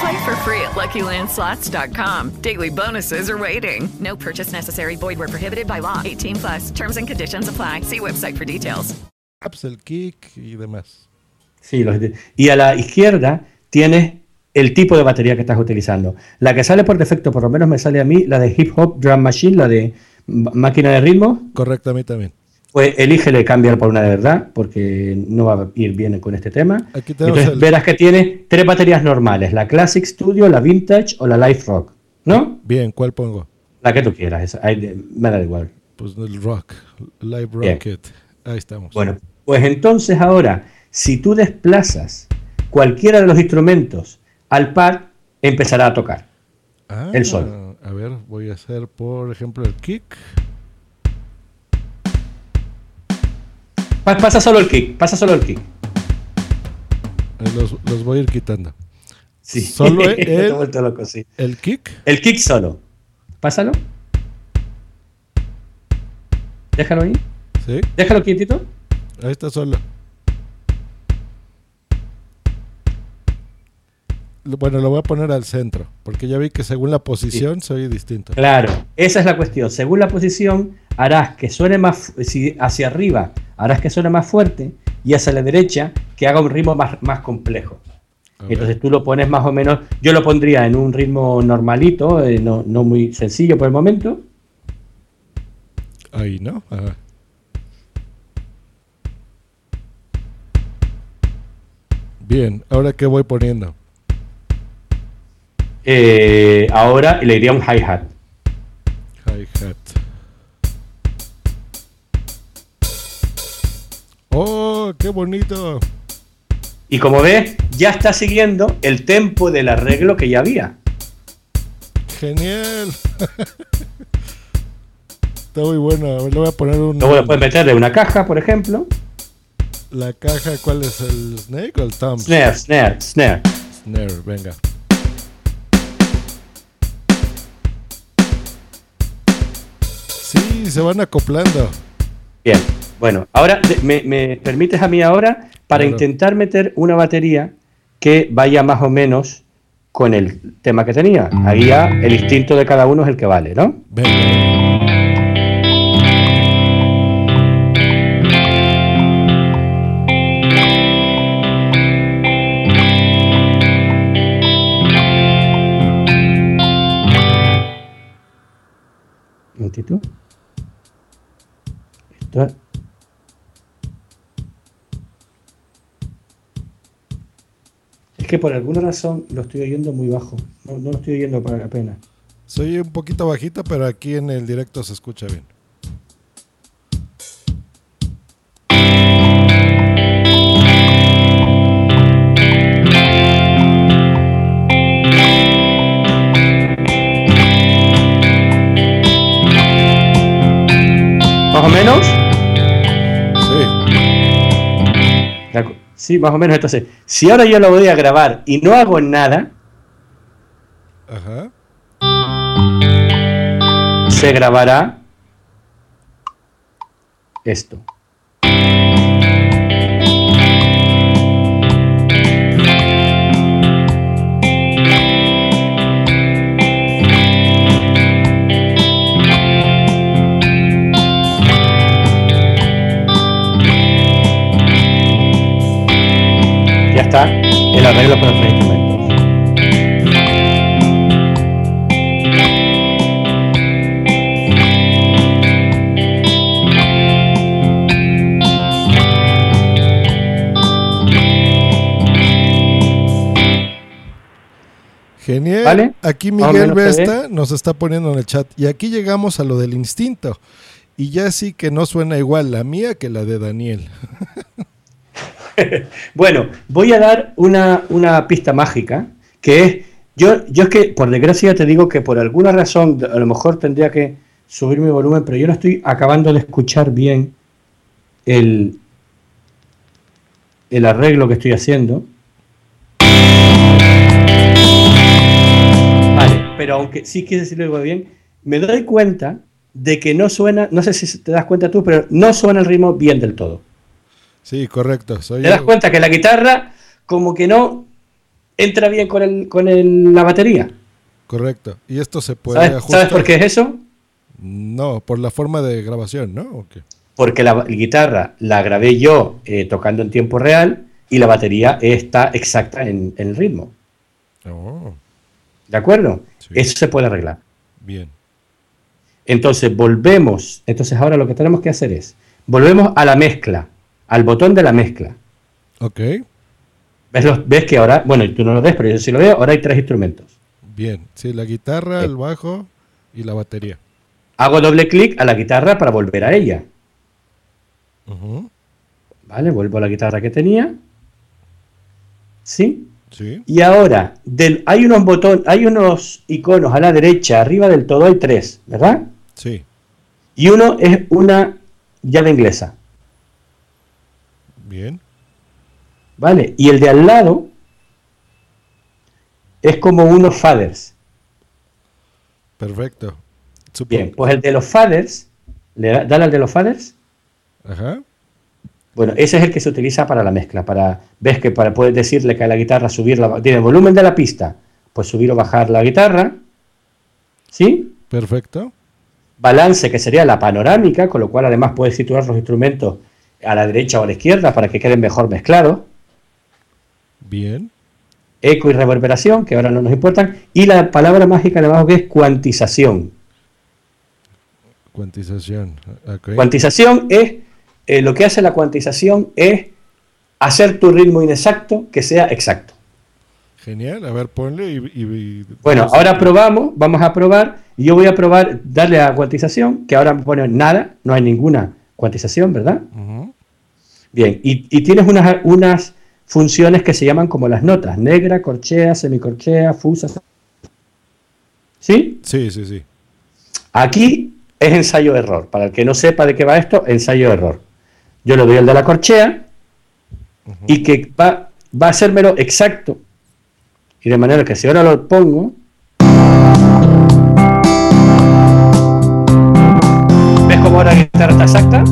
Play for free at LuckyLandSlots.com. Daily bonuses are waiting. No purchase necessary. Void where prohibited by law. 18 plus. Terms and conditions apply. See website for details. el kick y demás. Sí, los y a la izquierda tienes el tipo de batería que estás utilizando. La que sale por defecto, por lo menos me sale a mí, la de Hip Hop Drum Machine, la de máquina de ritmo. Correcto, a mí también. Pues elígele cambiar por una de verdad, porque no va a ir bien con este tema. Aquí Entonces el- verás que tiene tres baterías normales, la Classic Studio, la Vintage o la Life Rock, ¿no? Bien, ¿cuál pongo? La que tú quieras, esa, ahí me da igual. Pues el rock, Live Bien. Rocket. Ahí estamos. Bueno, pues entonces ahora, si tú desplazas cualquiera de los instrumentos al pad, empezará a tocar Ah, el solo. A ver, voy a hacer, por ejemplo, el kick. Pasa solo el kick, pasa solo el kick. Eh, Los, los voy a ir quitando. Sí. Solo el, vuelto loco, sí. el kick. El kick solo. Pásalo. Déjalo ahí. Sí. Déjalo quietito. Ahí está solo. Lo- Bueno, lo voy a poner al centro, porque ya vi que según la posición se oye distinto. Claro, esa es la cuestión. Según la posición, harás que suene más, si hacia arriba, harás que suene más fuerte y hacia la derecha que haga un ritmo más, más complejo. Entonces tú lo pones más o menos, yo lo pondría en un ritmo normalito, eh, no, no muy sencillo por el momento. Ahí, ¿no? Bien, ahora qué voy poniendo. Eh, ahora le iría un hi-hat. Hi-hat. ¡Oh, qué bonito! Y como ves, ya está siguiendo el tempo del arreglo que ya había. Genial. Está muy bueno. A ver, Le voy a poner un. Luego le puedes meterle una caja, por ejemplo. La caja, ¿cuál es el snake o el thumb? Snare, snare, snare. Snare, venga. Sí, se van acoplando. Bien, bueno, ahora me, me permites a mí ahora para Claro. intentar meter una batería que vaya más o menos con el tema que tenía. Ahí ya el instinto de cada uno es el que vale, ¿no? Un momentito. Esto que por alguna razón lo estoy oyendo muy bajo. No, no lo estoy oyendo para la pena. Soy un poquito bajito, pero aquí en el directo se escucha bien. ¿Más o menos? Sí. Más o menos. Entonces, si ahora yo lo voy a grabar y no hago nada, Ajá. se grabará esto. Está el arreglo con los tres instrumentos. Genial. ¿Vale? Aquí Miguel. Vesta nos está poniendo en el chat. Y aquí llegamos a lo del instinto. Y ya sí que no suena igual la mía que la de Daniel. Bueno, voy a dar una, una pista mágica, que es, yo, yo es que por desgracia te digo que por alguna razón, a lo mejor tendría que subir mi volumen, pero yo no estoy acabando de escuchar bien el, el arreglo que estoy haciendo. Vale, pero aunque sí quise decirlo bien, me doy cuenta de que no suena, no sé si te das cuenta tú, pero no suena el ritmo bien del todo. Sí, correcto. Soy ¿Te das cuenta que la guitarra como que no entra bien con, el, con el- la batería? Correcto. Y esto se puede ¿Sabes, ajustar. sabes por qué es eso? No, por la forma de grabación, ¿no? ¿O qué? Porque la, guitarra la grabé yo eh, tocando en tiempo real y la batería está exacta en, en el ritmo. Oh, ¿De acuerdo? Eso se puede arreglar. bien. Entonces volvemos. Entonces ahora lo que tenemos que hacer es, volvemos a la mezcla, al botón de la mezcla. Ok, ¿Ves, los- ves que ahora, bueno, tú no lo ves, pero yo sí lo veo, ahora hay tres instrumentos. bien. Sí, la guitarra, el bajo y la batería. Hago doble clic a la guitarra para volver a ella. ¿Vale? Vuelvo a la guitarra que tenía. ¿Sí? Sí. Y ahora, del, hay unos botones, hay unos iconos a la derecha, arriba del todo hay tres, ¿verdad? Sí. Y uno es una llave inglesa, Bien. ¿vale? Y el de al lado es como unos faders. Perfecto. Bien, pues el de los faders, ¿le da, dale al de los faders? Ajá. Bueno, ese es el que se utiliza para la mezcla, para ves que para poder decirle que a la guitarra subir la, tiene el volumen de la pista, pues subir o bajar la guitarra, ¿sí? Perfecto. Balance, que sería la panorámica, con lo cual además puedes situar los instrumentos a la derecha o a la izquierda para que queden mejor mezclados. Bien. Eco y reverberación, que ahora no nos importan. Y la palabra mágica de abajo que es cuantización. Cuantización. Cuantización es, eh, lo que hace la cuantización es hacer tu ritmo inexacto que sea exacto. Genial. A ver, ponle y. y- y- Bueno, ahora a- probamos, vamos a probar. Y yo voy a probar, darle a cuantización, que ahora me pone nada, no hay ninguna cuantización, ¿verdad? Bien, y, y tienes unas, unas funciones que se llaman como las notas, negra, corchea, semicorchea, fusa. ¿Sí? Sí, sí, sí. Aquí es ensayo-error. Para el que no sepa de qué va esto, ensayo-error. Yo le doy el de la corchea y que va, va a hacérmelo exacto. Y de manera que si ahora lo pongo... ¿Ves cómo ahora la guitarra está exacta?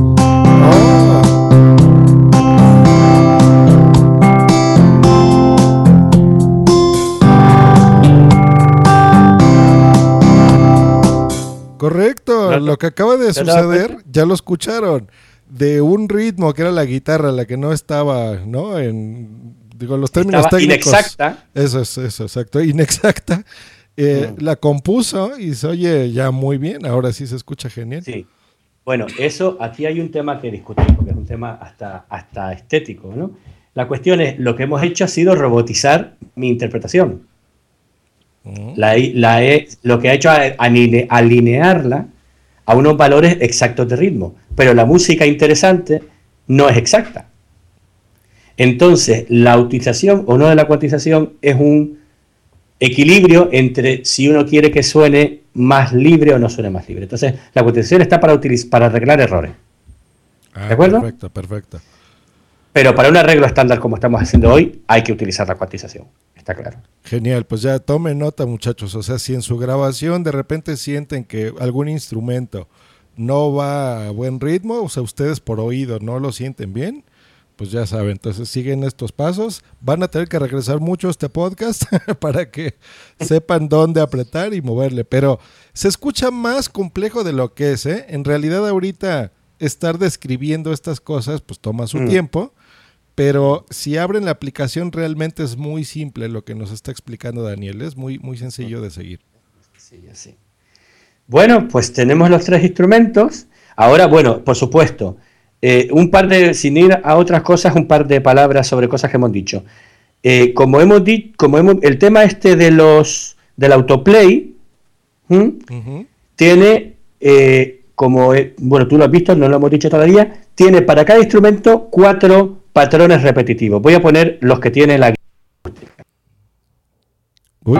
Correcto. ¿No? Lo que acaba de ¿Te has dado suceder, ya lo escucharon. De un ritmo que era la guitarra, la que no estaba, ¿no? En. Digo, los términos Estaba técnicos. inexacta. Eso es, eso, exacto. Inexacta. Eh, Mm. La compuso y se oye ya muy bien. Ahora sí se escucha genial. Sí. Bueno, eso, aquí hay un tema que discutir, porque es un tema hasta, hasta estético, ¿no? La cuestión es, lo que hemos hecho ha sido robotizar mi interpretación. La he- lo que ha hecho es aline- alinearla a unos valores exactos de ritmo, pero la música interesante no es exacta. Entonces, la utilización o no de la cuantización es un equilibrio entre si uno quiere que suene más libre o no suene más libre. Entonces, la cuantización está para, utiliz- para arreglar errores. Ah, ¿De acuerdo? Perfecto, perfecto. Pero para un arreglo estándar como estamos haciendo hoy, hay que utilizar la cuantización. Está claro. Genial, pues ya tomen nota muchachos, o sea, si en su grabación de repente sienten que algún instrumento no va a buen ritmo, o sea, ustedes por oído no lo sienten bien, pues ya saben, entonces siguen estos pasos, van a tener que regresar mucho a este podcast para que sepan dónde apretar y moverle, pero se escucha más complejo de lo que es, ¿eh? En realidad ahorita estar describiendo estas cosas pues toma su Mm. tiempo. Pero si abren la aplicación realmente es muy simple lo que nos está explicando Daniel, es muy, muy sencillo de seguir. Sí, así. Bueno, pues tenemos los tres instrumentos. Ahora, bueno, por supuesto, eh, un par de, sin ir a otras cosas, un par de palabras sobre cosas que hemos dicho. Eh, como hemos dicho, como hemos, el tema este de los del autoplay tiene, eh, como bueno, tú lo has visto, no lo hemos dicho todavía, tiene para cada instrumento cuatro patrones repetitivos. Voy a poner los que tiene la Uy.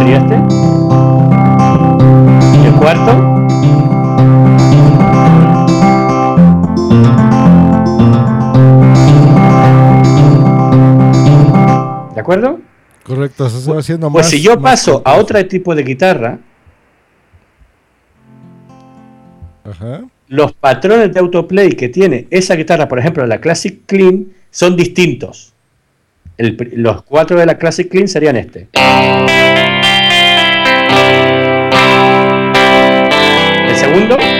Como muy country este. Y el cuarto. ¿De acuerdo? Correcto, se va haciendo Pues más. si yo paso a otro tipo de guitarra, Ajá. los patrones de autoplay que tiene esa guitarra, por ejemplo, la Classic Clean, son distintos. El los cuatro de la Classic Clean serían este. El segundo.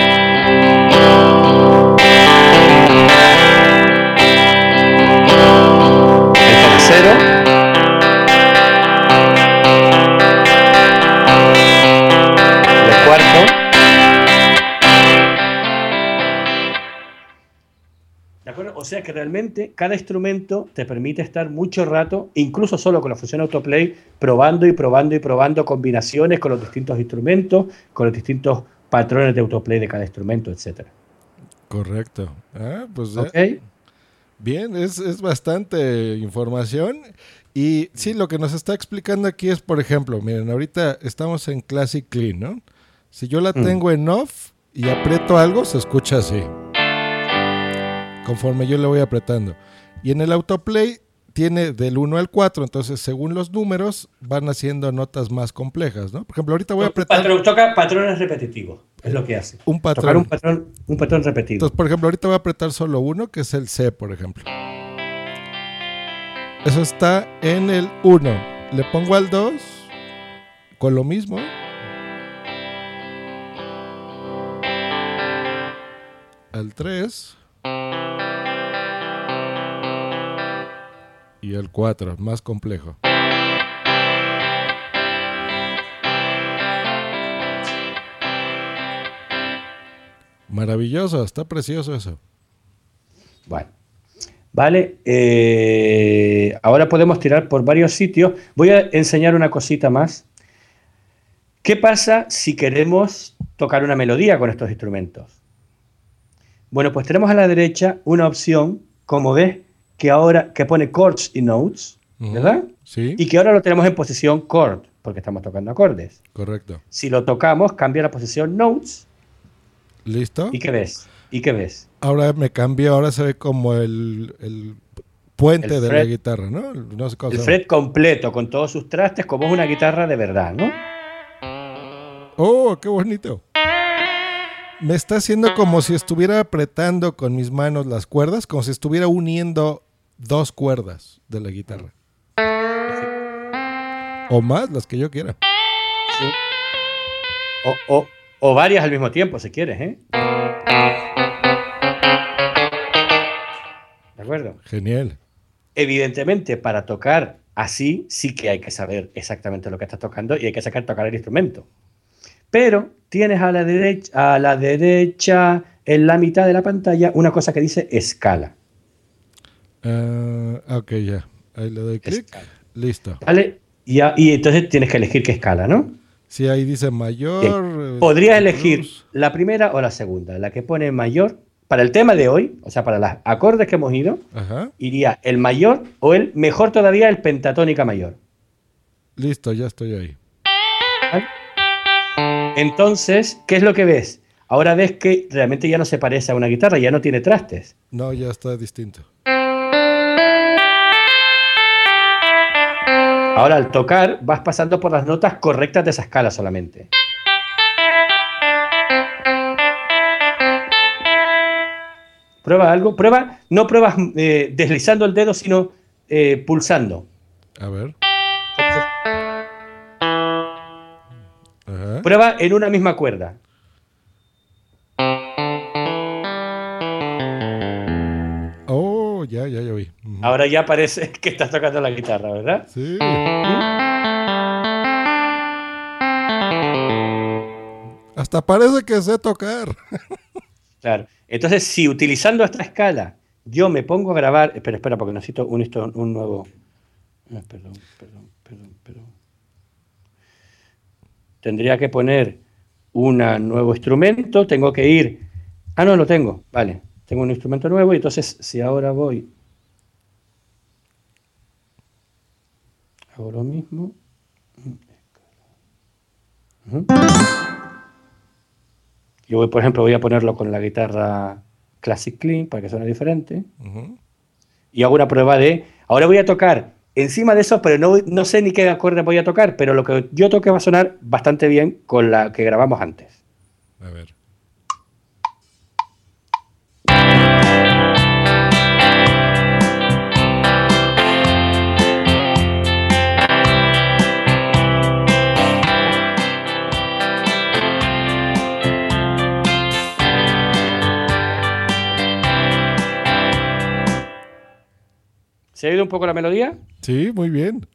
Sea que realmente cada instrumento te permite estar mucho rato, incluso solo con la función autoplay, probando y probando y probando combinaciones con los distintos instrumentos, con los distintos patrones de autoplay de cada instrumento, etcétera. Correcto. Ah, pues ¿Ok? Bien, es, es bastante información. Y sí, lo que nos está explicando aquí es, por ejemplo, miren, ahorita estamos en Classic Clean, ¿no? Si yo la Mm. tengo en off y aprieto algo, se escucha así. Conforme yo le voy apretando. Y en el autoplay tiene del 1 al 4, entonces según los números van haciendo notas más complejas, ¿no? Por ejemplo, ahorita voy a apretar Patrón, toca patrones repetitivos, es lo que hace. un Tocar patrón. un patrón, un patrón repetido. Entonces, por ejemplo, ahorita voy a apretar solo uno, que es el C, por ejemplo. Eso está en el 1. Le pongo al 2 con lo mismo. Al 3. Y al 4, más complejo. Maravilloso, está precioso eso. Bueno. Vale, eh, ahora podemos tirar por varios sitios. Voy a enseñar una cosita más. ¿Qué pasa si queremos tocar una melodía con estos instrumentos? Bueno, pues tenemos a la derecha una opción, como ves, que ahora que pone chords y notes, ¿verdad? Sí, Y que ahora lo tenemos en posición chord, porque estamos tocando acordes. correcto. Si lo tocamos, cambia la posición notes. ¿Listo? ¿Y qué ves? ¿Y qué ves? Ahora me cambió, ahora se ve como el, el puente El de la guitarra, ¿no? No sé cómo El fret completo, con todos sus trastes, como es una guitarra de verdad, ¿no? ¡Oh, qué bonito! Me está haciendo como si estuviera apretando con mis manos las cuerdas, como si estuviera uniendo dos cuerdas de la guitarra. O más, las que yo quiera. O, o- o varias al mismo tiempo, si quieres, ¿eh? ¿De acuerdo? Genial. Evidentemente, para tocar así, sí que hay que saber exactamente lo que estás tocando y hay que sacar tocar el instrumento. Pero tienes a la derecha, a la derecha, en la mitad de la pantalla, una cosa que dice escala. Ah, ok, ya. Ahí le doy clic. Listo. ¿Vale? Y, y entonces tienes que elegir qué escala, ¿no? Sí, ahí dice mayor. Eh, Podrías elegir la primera o la segunda. La que pone mayor, para el tema de hoy, o sea, para los acordes que hemos ido, Ajá. iría el mayor o el, mejor todavía, el pentatónica mayor. Listo, ya estoy ahí. Entonces, ¿qué es lo que ves? Ahora ves que realmente ya no se parece a una guitarra, ya no tiene trastes. No, ya está distinto. Ahora al tocar vas pasando por las notas correctas de esa escala solamente. Prueba algo, prueba, no pruebas eh, deslizando el dedo, sino eh, pulsando. A ver. Ajá. Prueba en una misma cuerda. Ya, ya, ya vi. Ahora ya parece que estás tocando la guitarra, ¿verdad? Sí. Hasta parece que sé tocar. Claro. Entonces, si utilizando esta escala yo me pongo a grabar. Espera, espera, porque necesito un, un nuevo. Ah, perdón, perdón, perdón, perdón. Tendría que poner un nuevo instrumento. Tengo que ir. Ah, no, lo tengo. Vale. Tengo un instrumento nuevo. Y entonces, si ahora voy. Hago lo mismo. Yo voy, por ejemplo, voy a ponerlo con la guitarra Classic Clean para que suene diferente. Y hago una prueba de. Ahora voy a tocar encima de eso, pero no, no sé ni qué acorde voy a tocar, pero lo que yo toque va a sonar bastante bien con la que grabamos antes. A ver. ¿Se ha oído un poco la melodía? Sí, muy bien.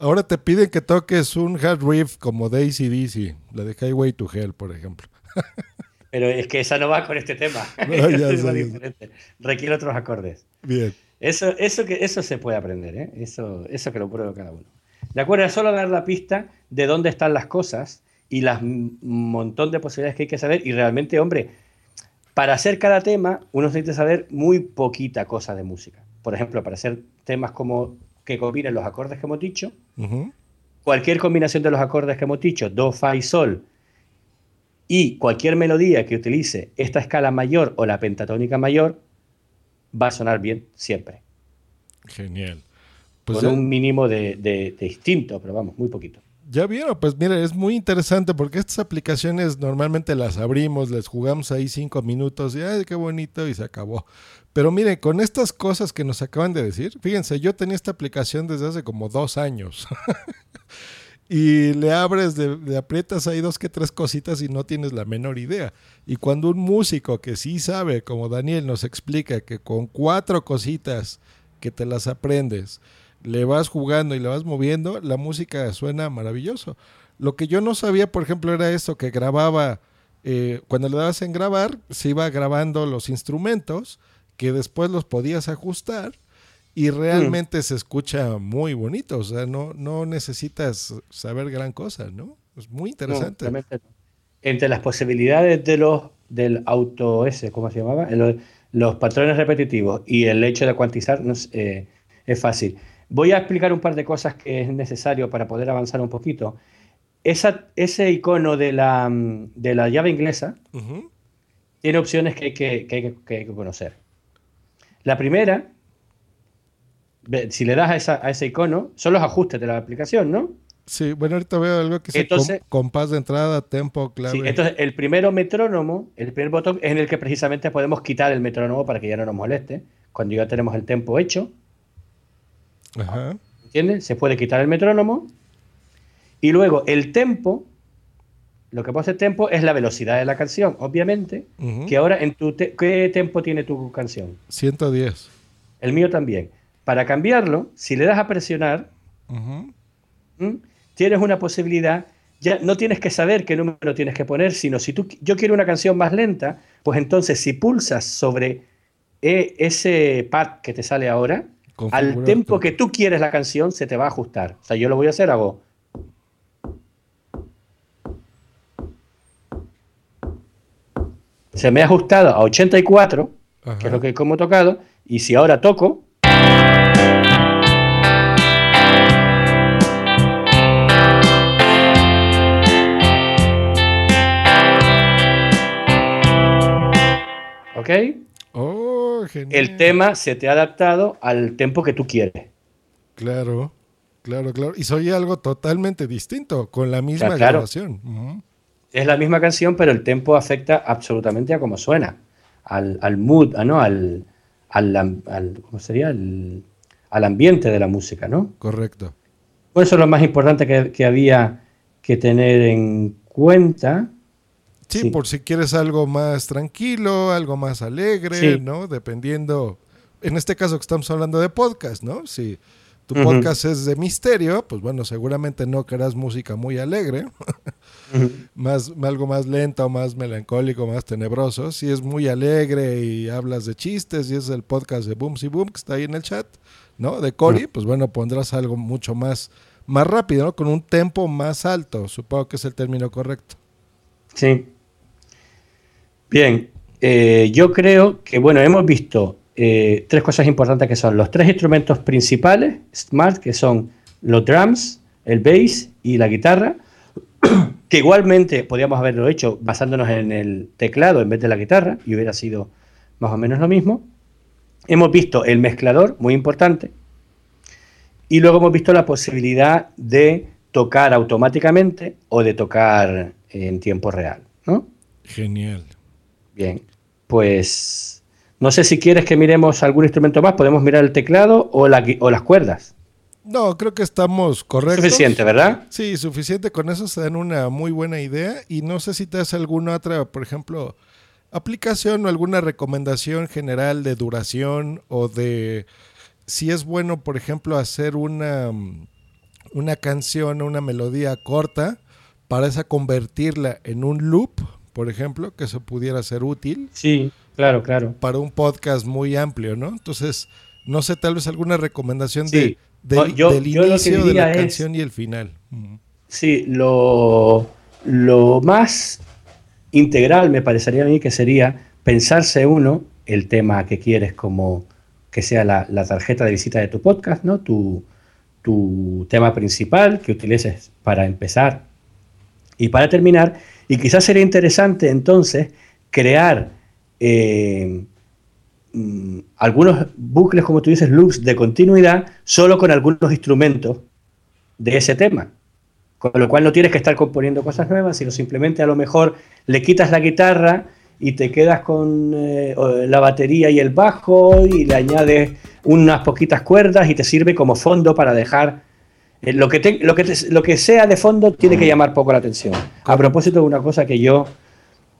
Ahora te piden que toques un hard riff como Daisy DC, la de Highway to Hell, por ejemplo. Pero es que esa no va con este tema. No, ya Es diferente. Requiere otros acordes. Bien. Eso, eso, que, eso se puede aprender, ¿eh? eso, eso que lo pruebe cada uno. De acuerdo, es solo dar la pista de dónde están las cosas y las montón de posibilidades que hay que saber. Y realmente, hombre, Para hacer cada tema, uno necesita saber muy poquita cosa de música. Por ejemplo, para hacer temas como que combinen los acordes que hemos dicho, cualquier combinación de los acordes que hemos dicho, do, fa y sol, y cualquier melodía que utilice esta escala mayor o la pentatónica mayor, va a sonar bien siempre. Genial. Pues con ya, un mínimo de, de- de instinto, pero vamos, muy poquito. Ya vieron, pues mira, es muy interesante porque estas aplicaciones normalmente las abrimos, les jugamos ahí cinco minutos y ay, qué bonito y se acabó. Pero miren, con estas cosas que nos acaban de decir, fíjense, yo tenía esta aplicación desde hace como dos años. y le abres, de, le aprietas ahí dos que tres cositas y no tienes la menor idea. Y cuando un músico que sí sabe, como Daniel nos explica, que con cuatro cositas que te las aprendes, le vas jugando y le vas moviendo, la música suena maravilloso. Lo que yo no sabía, por ejemplo, era eso, que grababa, eh, cuando le dabas en grabar, se iba grabando los instrumentos, que después los podías ajustar y realmente se escucha muy bonito. O sea, no, no necesitas saber gran cosa, ¿no? Es muy interesante. No. Entre las posibilidades de los del auto S, ¿cómo se llamaba? Los, los patrones repetitivos y el hecho de cuantizar no es, eh, es fácil. Voy a explicar un par de cosas que es necesario para poder avanzar un poquito. Esa, ese icono de la, mm, de la llave inglesa tiene opciones que hay que, que hay que- que hay que conocer. La primera, si le das a, esa- a ese icono, son los ajustes de la aplicación, ¿no? Sí, bueno, ahorita veo algo que Entonces- com- compás de entrada, tempo, clave. Sí, entonces el primero metrónomo, el primer botón es en el que precisamente podemos quitar el metrónomo para que ya no nos moleste. Cuando ya tenemos el tempo hecho, Se puede quitar el metrónomo. Y luego el tempo, lo que pasa el tempo es la velocidad de la canción, obviamente. Que ahora en tu te- ¿qué tempo tiene tu canción? 110. El mío también. Para cambiarlo, si le das a presionar, tienes una posibilidad. Ya no tienes que saber qué número tienes que poner, sino si tú yo quiero una canción más lenta, pues entonces si pulsas sobre e- ese pad que te sale ahora, al tempo que tú quieres la canción se te va a ajustar. O sea, yo lo voy a hacer, hago. Se me ha ajustado a 84, Ajá. que es lo que como tocado, y si ahora toco, ¿ok? Genial. El tema se te ha adaptado al tempo que tú quieres. Claro, claro, claro. Y soy algo totalmente distinto, con la misma Claro, claro. grabación. Es la misma canción, pero el tempo afecta absolutamente a cómo suena, al, al mood, ¿no? Al, al, al- ¿cómo sería? Al, al ambiente de la música, ¿no? Correcto. Por eso es lo más importante que, que había que tener en cuenta. Sí, Sí. por si quieres algo más tranquilo, algo más alegre, Sí. ¿no? Dependiendo, en este caso que estamos hablando de podcast, ¿no? Si tu podcast es de misterio, pues bueno, seguramente no querrás música muy alegre, más, algo más lento, más melancólico, más tenebroso. Si es muy alegre y hablas de chistes y es el podcast de Boomsy Boom que está ahí en el chat, ¿no? De Cory, pues bueno, pondrás algo mucho más, más rápido, ¿no? Con un tempo más alto, supongo que es el término correcto. Sí. Bien, eh, yo creo que, bueno, hemos visto eh, tres cosas importantes que son los tres instrumentos principales, Smart, que son los drums, el bass y la guitarra, que igualmente podríamos haberlo hecho basándonos en el teclado en vez de la guitarra y hubiera sido más o menos lo mismo. Hemos visto el mezclador, muy importante, y luego hemos visto la posibilidad de tocar automáticamente o de tocar en tiempo real, ¿no? Genial. Bien, pues no sé si quieres que miremos algún instrumento más, podemos mirar el teclado o, la o las cuerdas. No, creo que estamos correctos. Suficiente, ¿verdad? Sí, suficiente. Con eso se dan una muy buena idea. Y no sé si te das alguna otra, por ejemplo, aplicación o alguna recomendación general de duración o de si es bueno, por ejemplo, hacer una, una canción o una melodía corta para esa convertirla en un loop, por ejemplo, que eso pudiera ser útil. Sí, claro, claro. Para un podcast muy amplio, ¿no? Entonces, no sé, tal vez alguna recomendación Sí. de, del- yo- yo inicio de la es- canción y el final. Sí, lo, lo más integral me parecería a mí que sería pensarse uno el tema que quieres como que sea la, la tarjeta de visita de tu podcast, ¿no? Tu, tu tema principal que utilices para empezar y para terminar. Y quizás sería interesante entonces crear eh, mm, algunos bucles, como tú dices, loops de continuidad, solo con algunos instrumentos de ese tema. Con lo cual no tienes que estar componiendo cosas nuevas, sino simplemente a lo mejor le quitas la guitarra y te quedas con eh, la batería y el bajo y le añades unas poquitas cuerdas y te sirve como fondo para dejar lo, que te- lo, que te- lo que sea de fondo tiene que llamar poco la atención. A propósito de una cosa que yo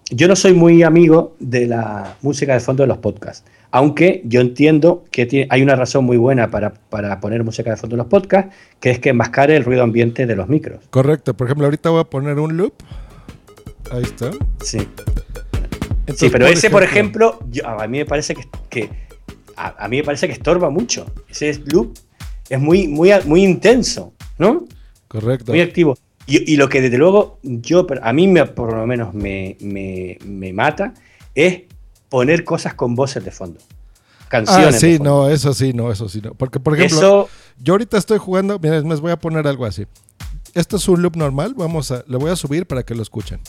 yo no soy muy amigo de la música de fondo de los podcasts, aunque yo entiendo que tiene- hay una razón muy buena para, para poner música de fondo en los podcasts, que es que enmascare el ruido ambiente de los micros. Correcto. Por ejemplo, ahorita voy a poner un loop. Ahí está. Sí. Entonces, sí, pero ese, por ejemplo, yo- a mí me parece que, que- a, a mí me parece que estorba mucho. Ese loop es muy, muy, muy intenso, ¿no? Correcto. Muy activo. Y, y lo que desde luego yo, a mí me, por lo menos me, me- me mata, es poner cosas con voces de fondo. Canciones. Ah, sí, no, eso sí, no, eso sí, no. Porque, por ejemplo, Eso- yo ahorita estoy jugando, mira, es más, voy a poner algo así. Esto es un loop normal, vamos a, le voy a subir para que lo escuchen.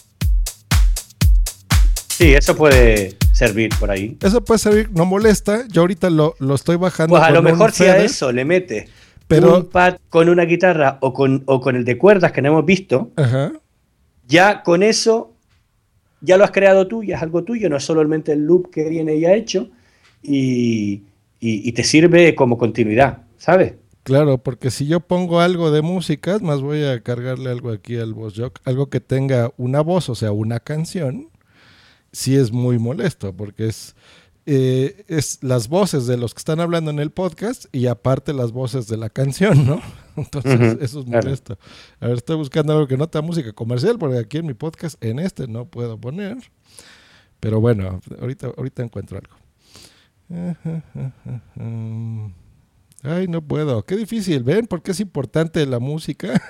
Sí, eso puede servir por ahí. Eso puede servir, no molesta, yo ahorita lo, lo estoy bajando. Pues a lo mejor si a eso le metes Pero- un pad con una guitarra o con, o con el de cuerdas que no hemos visto, Ajá. ya con eso ya lo has creado tú, ya es algo tuyo, no es solamente el loop que viene ya hecho y, y- y te sirve como continuidad, ¿sabes? Claro, porque si yo pongo algo de música, más voy a cargarle algo aquí al voz jock, algo que tenga una voz, o sea, una canción, sí es muy molesto, porque es, eh, es las voces de los que están hablando en el podcast y aparte las voces de la canción, ¿no? Entonces, eso es molesto. A ver, estoy buscando algo que no tenga música comercial, porque aquí en mi podcast, en este no puedo poner. Pero bueno, ahorita, ahorita encuentro algo. Ay, no puedo. Qué difícil, ¿ven? Porque es importante la música.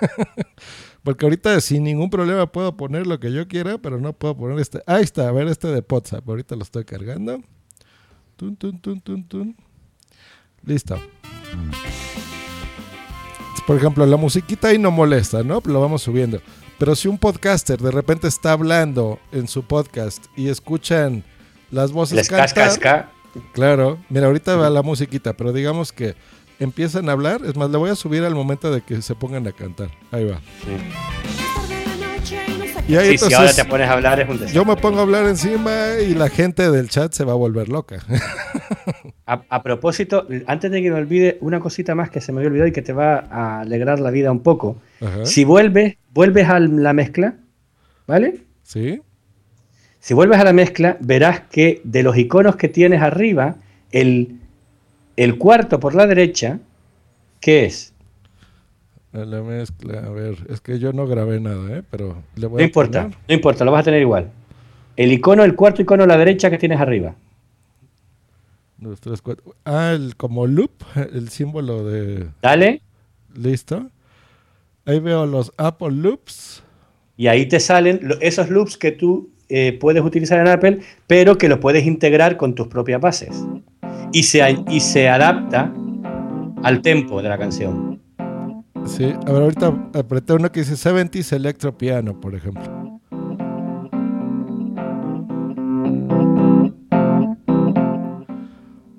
Porque ahorita sin ningún problema puedo poner lo que yo quiera, pero no puedo poner este. Ahí está, a ver este de WhatsApp. Ahorita lo estoy cargando. Tun, tun, tun, tun, tun. Listo. Por ejemplo, la musiquita ahí no molesta, ¿no? Lo vamos subiendo. Pero si un podcaster de repente está hablando en su podcast y escuchan las voces Les cantar, cascasca. Claro, mira, ahorita va la musiquita, pero digamos que empiezan a hablar, es más, le voy a subir al momento de que se pongan a cantar. Ahí va. Y ahí Sí, si ahora te pones a hablar es un desastre. yo me pongo a hablar encima y la gente del chat se va a volver loca. A, a propósito, antes de que me olvide, una cosita más que se me había olvidado y que te va a alegrar la vida un poco. Ajá. Si vuelves, vuelves a la mezcla, ¿vale? ¿Sí? Si vuelves a la mezcla, verás que de los iconos que tienes arriba, el, el cuarto por la derecha, ¿qué es? La mezcla, a ver, es que yo no grabé nada, ¿eh? Pero le voy No a importa, poner. no importa, lo vas a tener igual. El icono, el cuarto icono a la derecha que tienes arriba. Dos, tres, cuatro. Ah, el como loop, el símbolo de... Dale. Listo. Ahí veo los Apple Loops. Y ahí te salen esos loops que tú eh, puedes utilizar en Apple, pero que los puedes integrar con tus propias bases. Y se, y se adapta al tempo de la canción. Sí, a ver, ahorita apreté uno que dice 70s Electro Piano, por ejemplo.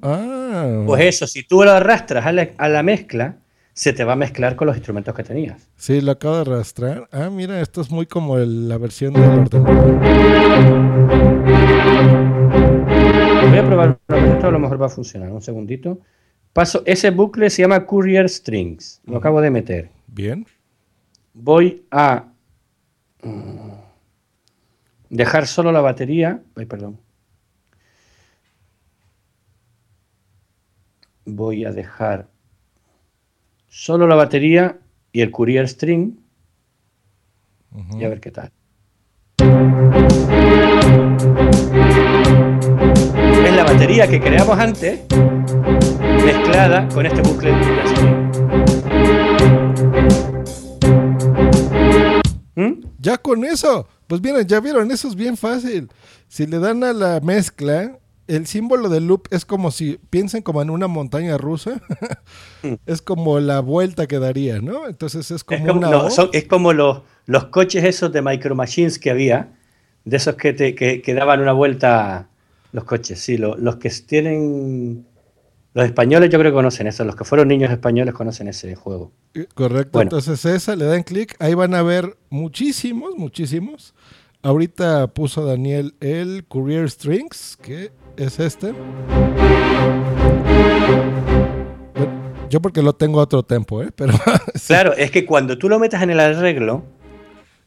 Ah, Pues eso, si tú lo arrastras a la, a la mezcla, se te va a mezclar con los instrumentos que tenías. sí, lo acabo de arrastrar. Ah, mira, esto es muy como el- la versión del ordenador. Voy a probar una vez, esto a lo mejor va a funcionar. Un segundito. Paso, ese bucle se llama Courier Strings. Lo acabo de meter. Bien. Voy a mm, dejar solo la batería. Ay, perdón. Voy a dejar solo la batería y el Courier String. Y a ver qué tal. Es la batería que creamos antes mezclada con este bucle de Courier String. Ya con eso Pues miren, ya vieron, eso es bien fácil. Si le dan a la mezcla, el símbolo del loop es como si piensen como en una montaña rusa. es como la vuelta que daría, ¿no? Entonces es como, Es como, una no, son- es como los, los coches esos de Micro Machines que había, de esos que, te, que, que daban una vuelta, los coches, sí, lo- los que tienen... Los españoles yo creo que conocen eso, los que fueron niños españoles conocen ese juego. Eh, Correcto, Bueno. entonces esa le dan clic, ahí van a ver muchísimos, muchísimos. Ahorita puso Daniel el Courier Strings, que es este. Yo porque lo tengo a otro tempo, ¿eh? Pero Claro, es que cuando tú lo metas en el arreglo,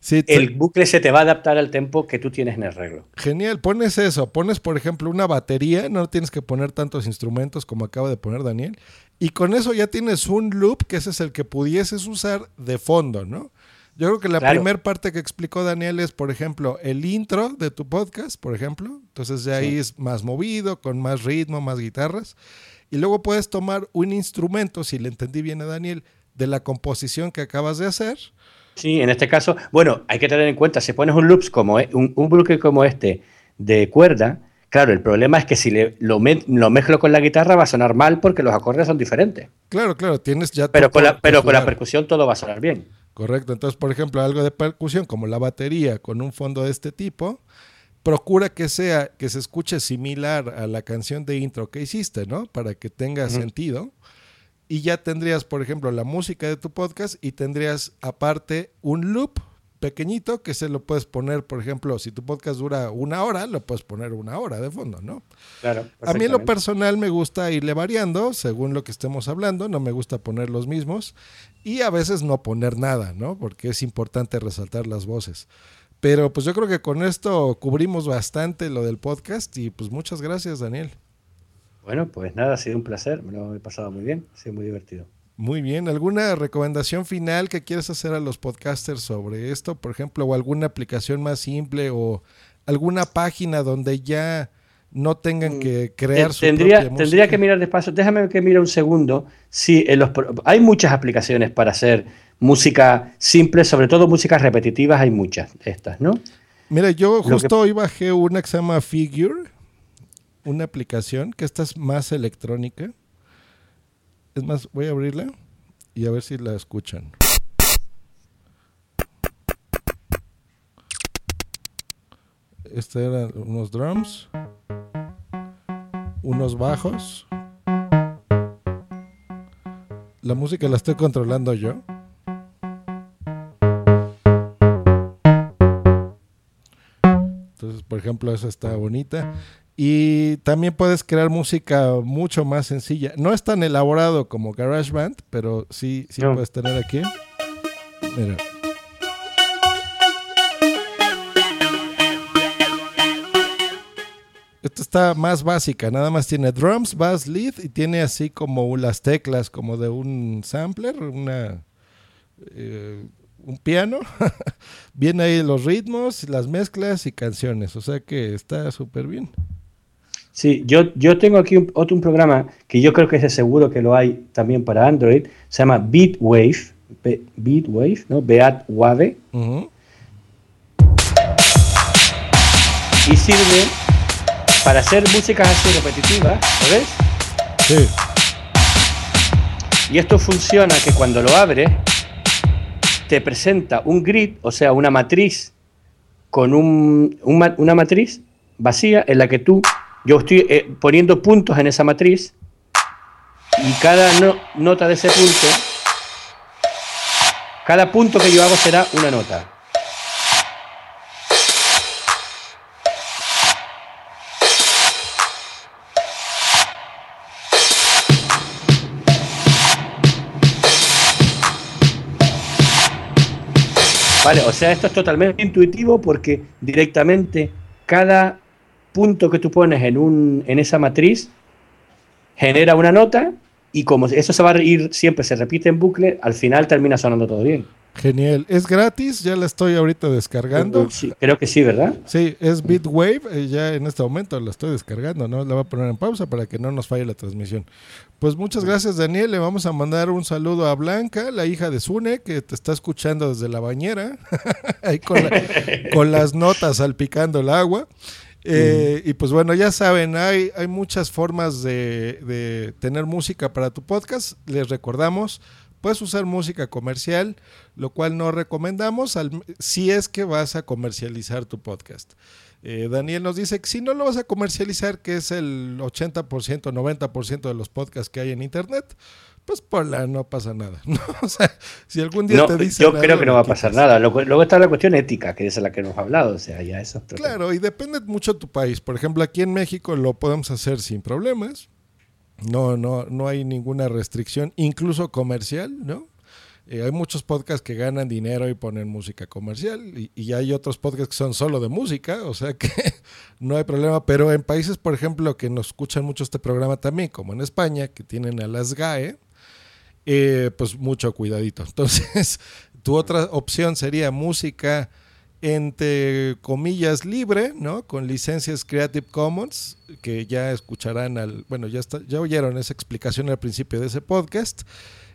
sí, el bucle se te va a adaptar al tempo que tú tienes en el arreglo. genial, pones eso, pones por ejemplo una batería, no tienes que poner tantos instrumentos como acaba de poner Daniel, y con eso ya tienes un loop, que ese es el que pudieses usar de fondo, ¿no? Yo creo que la Claro. primera parte que explicó Daniel es, por ejemplo, el intro de tu podcast, por ejemplo. Entonces ya ahí es más movido, con más ritmo, más guitarras. Y luego puedes tomar un instrumento, si le entendí bien a Daniel, de la composición que acabas de hacer. Sí, en este caso, bueno, hay que tener en cuenta, si pones un loops como e- un, un bucle como este de cuerda, claro, el problema es que si le, lo, me- lo mezclo con la guitarra va a sonar mal porque los acordes son diferentes. Claro, claro, tienes ya... Pero con la, pero con la percusión todo va a sonar bien. Correcto. Entonces, por ejemplo, algo de percusión como la batería con un fondo de este tipo, procura que sea, que se escuche similar a la canción de intro que hiciste, ¿no? Para que tenga sentido. Y ya tendrías, por ejemplo, la música de tu podcast y tendrías aparte un loop pequeñito que se lo puedes poner, por ejemplo, si tu podcast dura una hora, lo puedes poner una hora de fondo, ¿no? Claro. A mí en lo personal me gusta irle variando según lo que estemos hablando, no me gusta poner los mismos y a veces no poner nada, ¿no? Porque es importante resaltar las voces. Pero pues yo creo que con esto cubrimos bastante lo del podcast y pues muchas gracias Daniel. Bueno, pues nada, ha sido un placer, me lo he pasado muy bien, ha sido muy divertido. Muy bien, ¿alguna recomendación final que quieres hacer a los podcasters sobre esto, por ejemplo, o alguna aplicación más simple o alguna página donde ya no tengan que crear Eh, su tendría, propia tendría que mirar despacio, déjame que mire un segundo. Sí, en los, hay muchas aplicaciones para hacer música simple, sobre todo músicas repetitivas, hay muchas estas, ¿no? Mira, yo que- justo hoy bajé una que se llama Figure, una aplicación que esta es más electrónica. Es más, voy a abrirla y a ver si la escuchan. Este eran unos drums, unos bajos. La música la estoy controlando yo. Entonces, por ejemplo, esa está bonita. Y también puedes crear música mucho más sencilla. No es tan elaborado como GarageBand, pero sí, sí No. puedes tener aquí. Mira. Esta está más básica, nada más tiene drums, bass, lead y tiene así como las teclas como de un sampler, una eh, un piano. Viene ahí los ritmos, las mezclas y canciones, o sea que está súper bien. Sí, yo, yo tengo aquí un- otro un programa que yo creo que es seguro que lo hay también para Android, se llama Beatwave, Be- Beatwave, ¿no? Beat Wave, Ujú. y sirve para hacer músicas así repetitivas, ¿sabes? Sí. Y esto funciona que cuando lo abres, te presenta un grid, o sea, una matriz con un, un una matriz vacía en la que tú, yo estoy eh, poniendo puntos en esa matriz y cada no- nota de ese punto, cada punto que yo hago será una nota. Vale, o sea, esto es totalmente intuitivo porque directamente cada punto que tú pones en, un, en esa matriz genera una nota y como eso se va a ir siempre, se repite en bucle, al final termina sonando todo bien. Genial. Es gratis, ya la estoy ahorita descargando. Sí, creo que sí, ¿verdad? Sí, es Bitwave, eh, ya en este momento la estoy descargando, ¿no? La voy a poner en pausa para que no nos falle la transmisión. Pues muchas gracias, Daniel. Le vamos a mandar un saludo a Blanca, la hija de Sune, que te está escuchando desde la bañera, ahí con, la- con las notas salpicando el agua. Eh, Y pues bueno, ya saben, hay, hay muchas formas de, de tener música para tu podcast. Les recordamos, puedes usar música comercial, lo cual no recomendamos al- si es que vas a comercializar tu podcast. Eh, Daniel nos dice que si no lo vas a comercializar, que es el 80%, 90% de los podcasts que hay en Internet, pues ponla, no pasa nada. ¿no? O sea, si algún día No, te dicen yo creo que no va a pasar nada. Luego, está la cuestión ética, que es la que ha hablado. O sea, ya eso. Claro, y depende mucho de tu país. Por ejemplo, aquí en México lo podemos hacer sin problemas. No, no, no hay ninguna restricción, incluso comercial, ¿no? Eh, hay muchos podcasts que ganan dinero y ponen música comercial y, y hay otros podcasts que son solo de música, o sea que no hay problema, pero en países, por ejemplo, que nos escuchan mucho este programa también, como en España, que tienen a las GAE, pues mucho cuidadito. Entonces, tu otra opción sería música entre comillas libre, ¿no? Con licencias Creative Commons, que ya escucharán al, bueno, ya ya oyeron esa explicación al principio de ese podcast.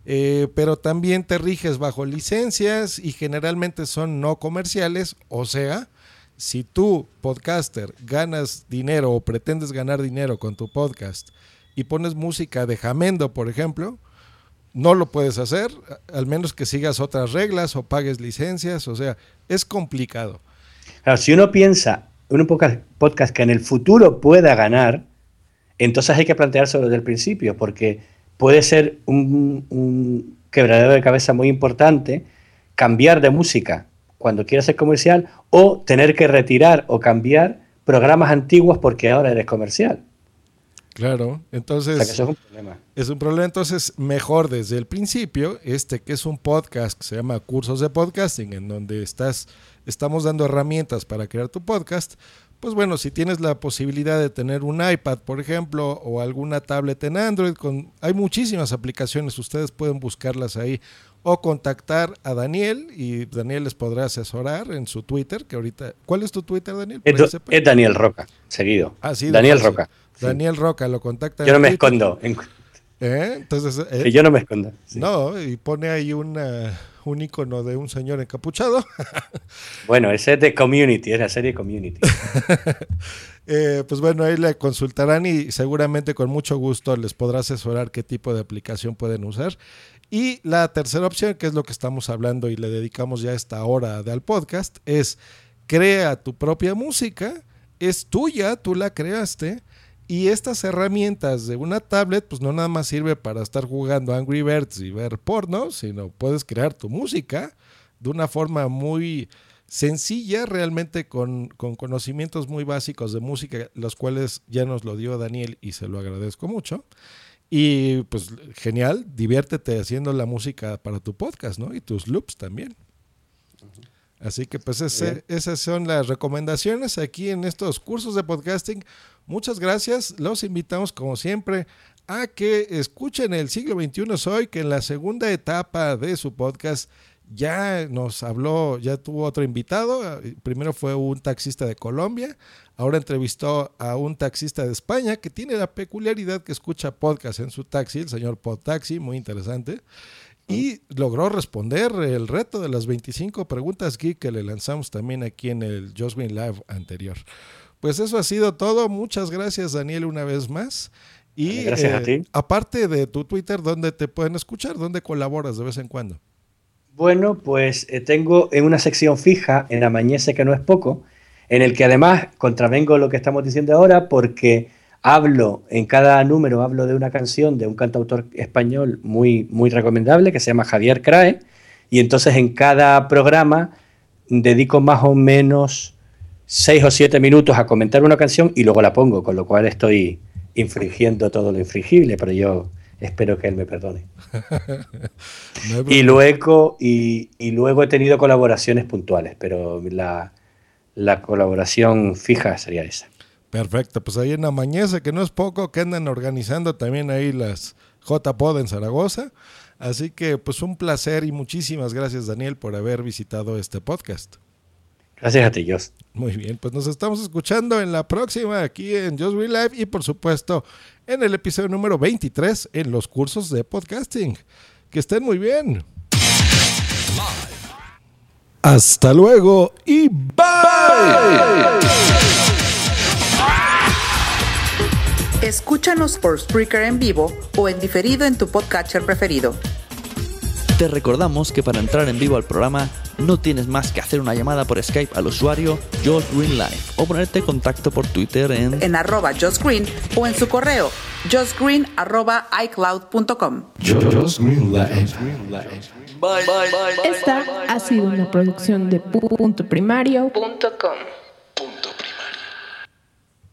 Eh, pero también te riges bajo licencias y generalmente son no comerciales, o sea, si tú, podcaster, ganas dinero o pretendes ganar dinero con tu podcast y pones música de Jamendo, por ejemplo, no lo puedes hacer, al menos que sigas otras reglas o pagues licencias, o sea, es complicado. Claro, si uno piensa en un podcast, que en el futuro pueda ganar, entonces hay que planteárselo desde el principio, porque puede ser un, un quebradero de cabeza muy importante cambiar de música cuando quieras ser comercial o tener que retirar o cambiar programas antiguos porque ahora eres comercial. Claro, entonces O sea que eso es un problema. es un problema. Entonces, mejor desde el principio, este que es un podcast que se llama Cursos de Podcasting, en donde estás, estamos dando herramientas para crear tu podcast. Pues bueno, si tienes la posibilidad de tener un iPad, por ejemplo, o alguna tablet en Android, con, hay muchísimas aplicaciones, ustedes pueden buscarlas ahí o contactar a Daniel y Daniel les podrá asesorar en su Twitter, que ahorita, ¿cuál es tu Twitter, Daniel? Es, Daniel Roca, seguido. Ah, sí, de Daniel fácil. Roca. Daniel Roca, lo contacta. Yo no me Twitter. escondo. ¿Eh? Entonces, eh, que yo no me escondo. sí. no, y pone ahí una, un icono de un señor encapuchado. Bueno, ese es de Community, es la serie Community. Eh, pues bueno, ahí le consultarán y seguramente con mucho gusto les podrá asesorar qué tipo de aplicación pueden usar. Y la tercera opción, que es lo que estamos hablando y le dedicamos ya esta hora de al podcast, es crea tu propia música, es tuya, tú la creaste. Y estas herramientas de una tablet, pues no nada más sirve para estar jugando Angry Birds y ver porno, sino puedes crear tu música de una forma muy sencilla, realmente con, con conocimientos muy básicos de música, los cuales ya nos lo dio Daniel y se lo agradezco mucho. Y pues genial, diviértete haciendo la música para tu podcast, ¿no? Y tus loops también. Así que pues ese- esas son las recomendaciones aquí en estos cursos de podcasting. Muchas gracias. Los invitamos como siempre a que escuchen el siglo XXI Soy, que en la segunda etapa de su podcast ya nos habló, ya tuvo otro invitado. Primero fue un taxista de Colombia, ahora entrevistó a un taxista de España que tiene la peculiaridad que escucha podcast en su taxi, el señor Podtaxi, muy interesante. Y logró responder el reto de las 25 preguntas geek que le lanzamos también aquí en el Just Live anterior. Pues eso ha sido todo. Muchas gracias, Daniel, una vez más. Y gracias a ti. aparte de tu Twitter, ¿dónde te pueden escuchar? ¿Dónde colaboras de vez en cuando? Bueno, pues eh, tengo en una sección fija en Amañece, que no es poco, en el que además contravengo lo que estamos diciendo ahora porque hablo, en cada número hablo de una canción de un cantautor español muy, muy recomendable que se llama Javier Crae, y entonces en cada programa dedico más o menos seis o siete minutos a comentar una canción y luego la pongo, con lo cual estoy infringiendo todo lo infringible, pero yo espero que él me perdone. No Y luego, y, y luego he tenido colaboraciones puntuales, pero la, la colaboración fija sería esa. Perfecto, pues ahí en Amañece, que no es poco, que andan organizando también ahí las JPod en Zaragoza. Así que pues un placer y muchísimas gracias Daniel por haber visitado este podcast. Gracias a ti, Joss. Muy bien, pues nos estamos escuchando en la próxima aquí en Just Real Live y por supuesto en el episodio número 23 en los cursos de podcasting. Que estén muy bien. Hasta luego y bye. Escúchanos por Spreaker en vivo o en diferido en tu podcatcher preferido. Te recordamos que para entrar en vivo al programa no tienes más que hacer una llamada por Skype al usuario Josh Green Live o ponerte en contacto por Twitter en en arroba Josh Green o en su correo joshgreen arroba icloud.com. Josh Green Live. Esta ha sido una producción de puntoprimario.com.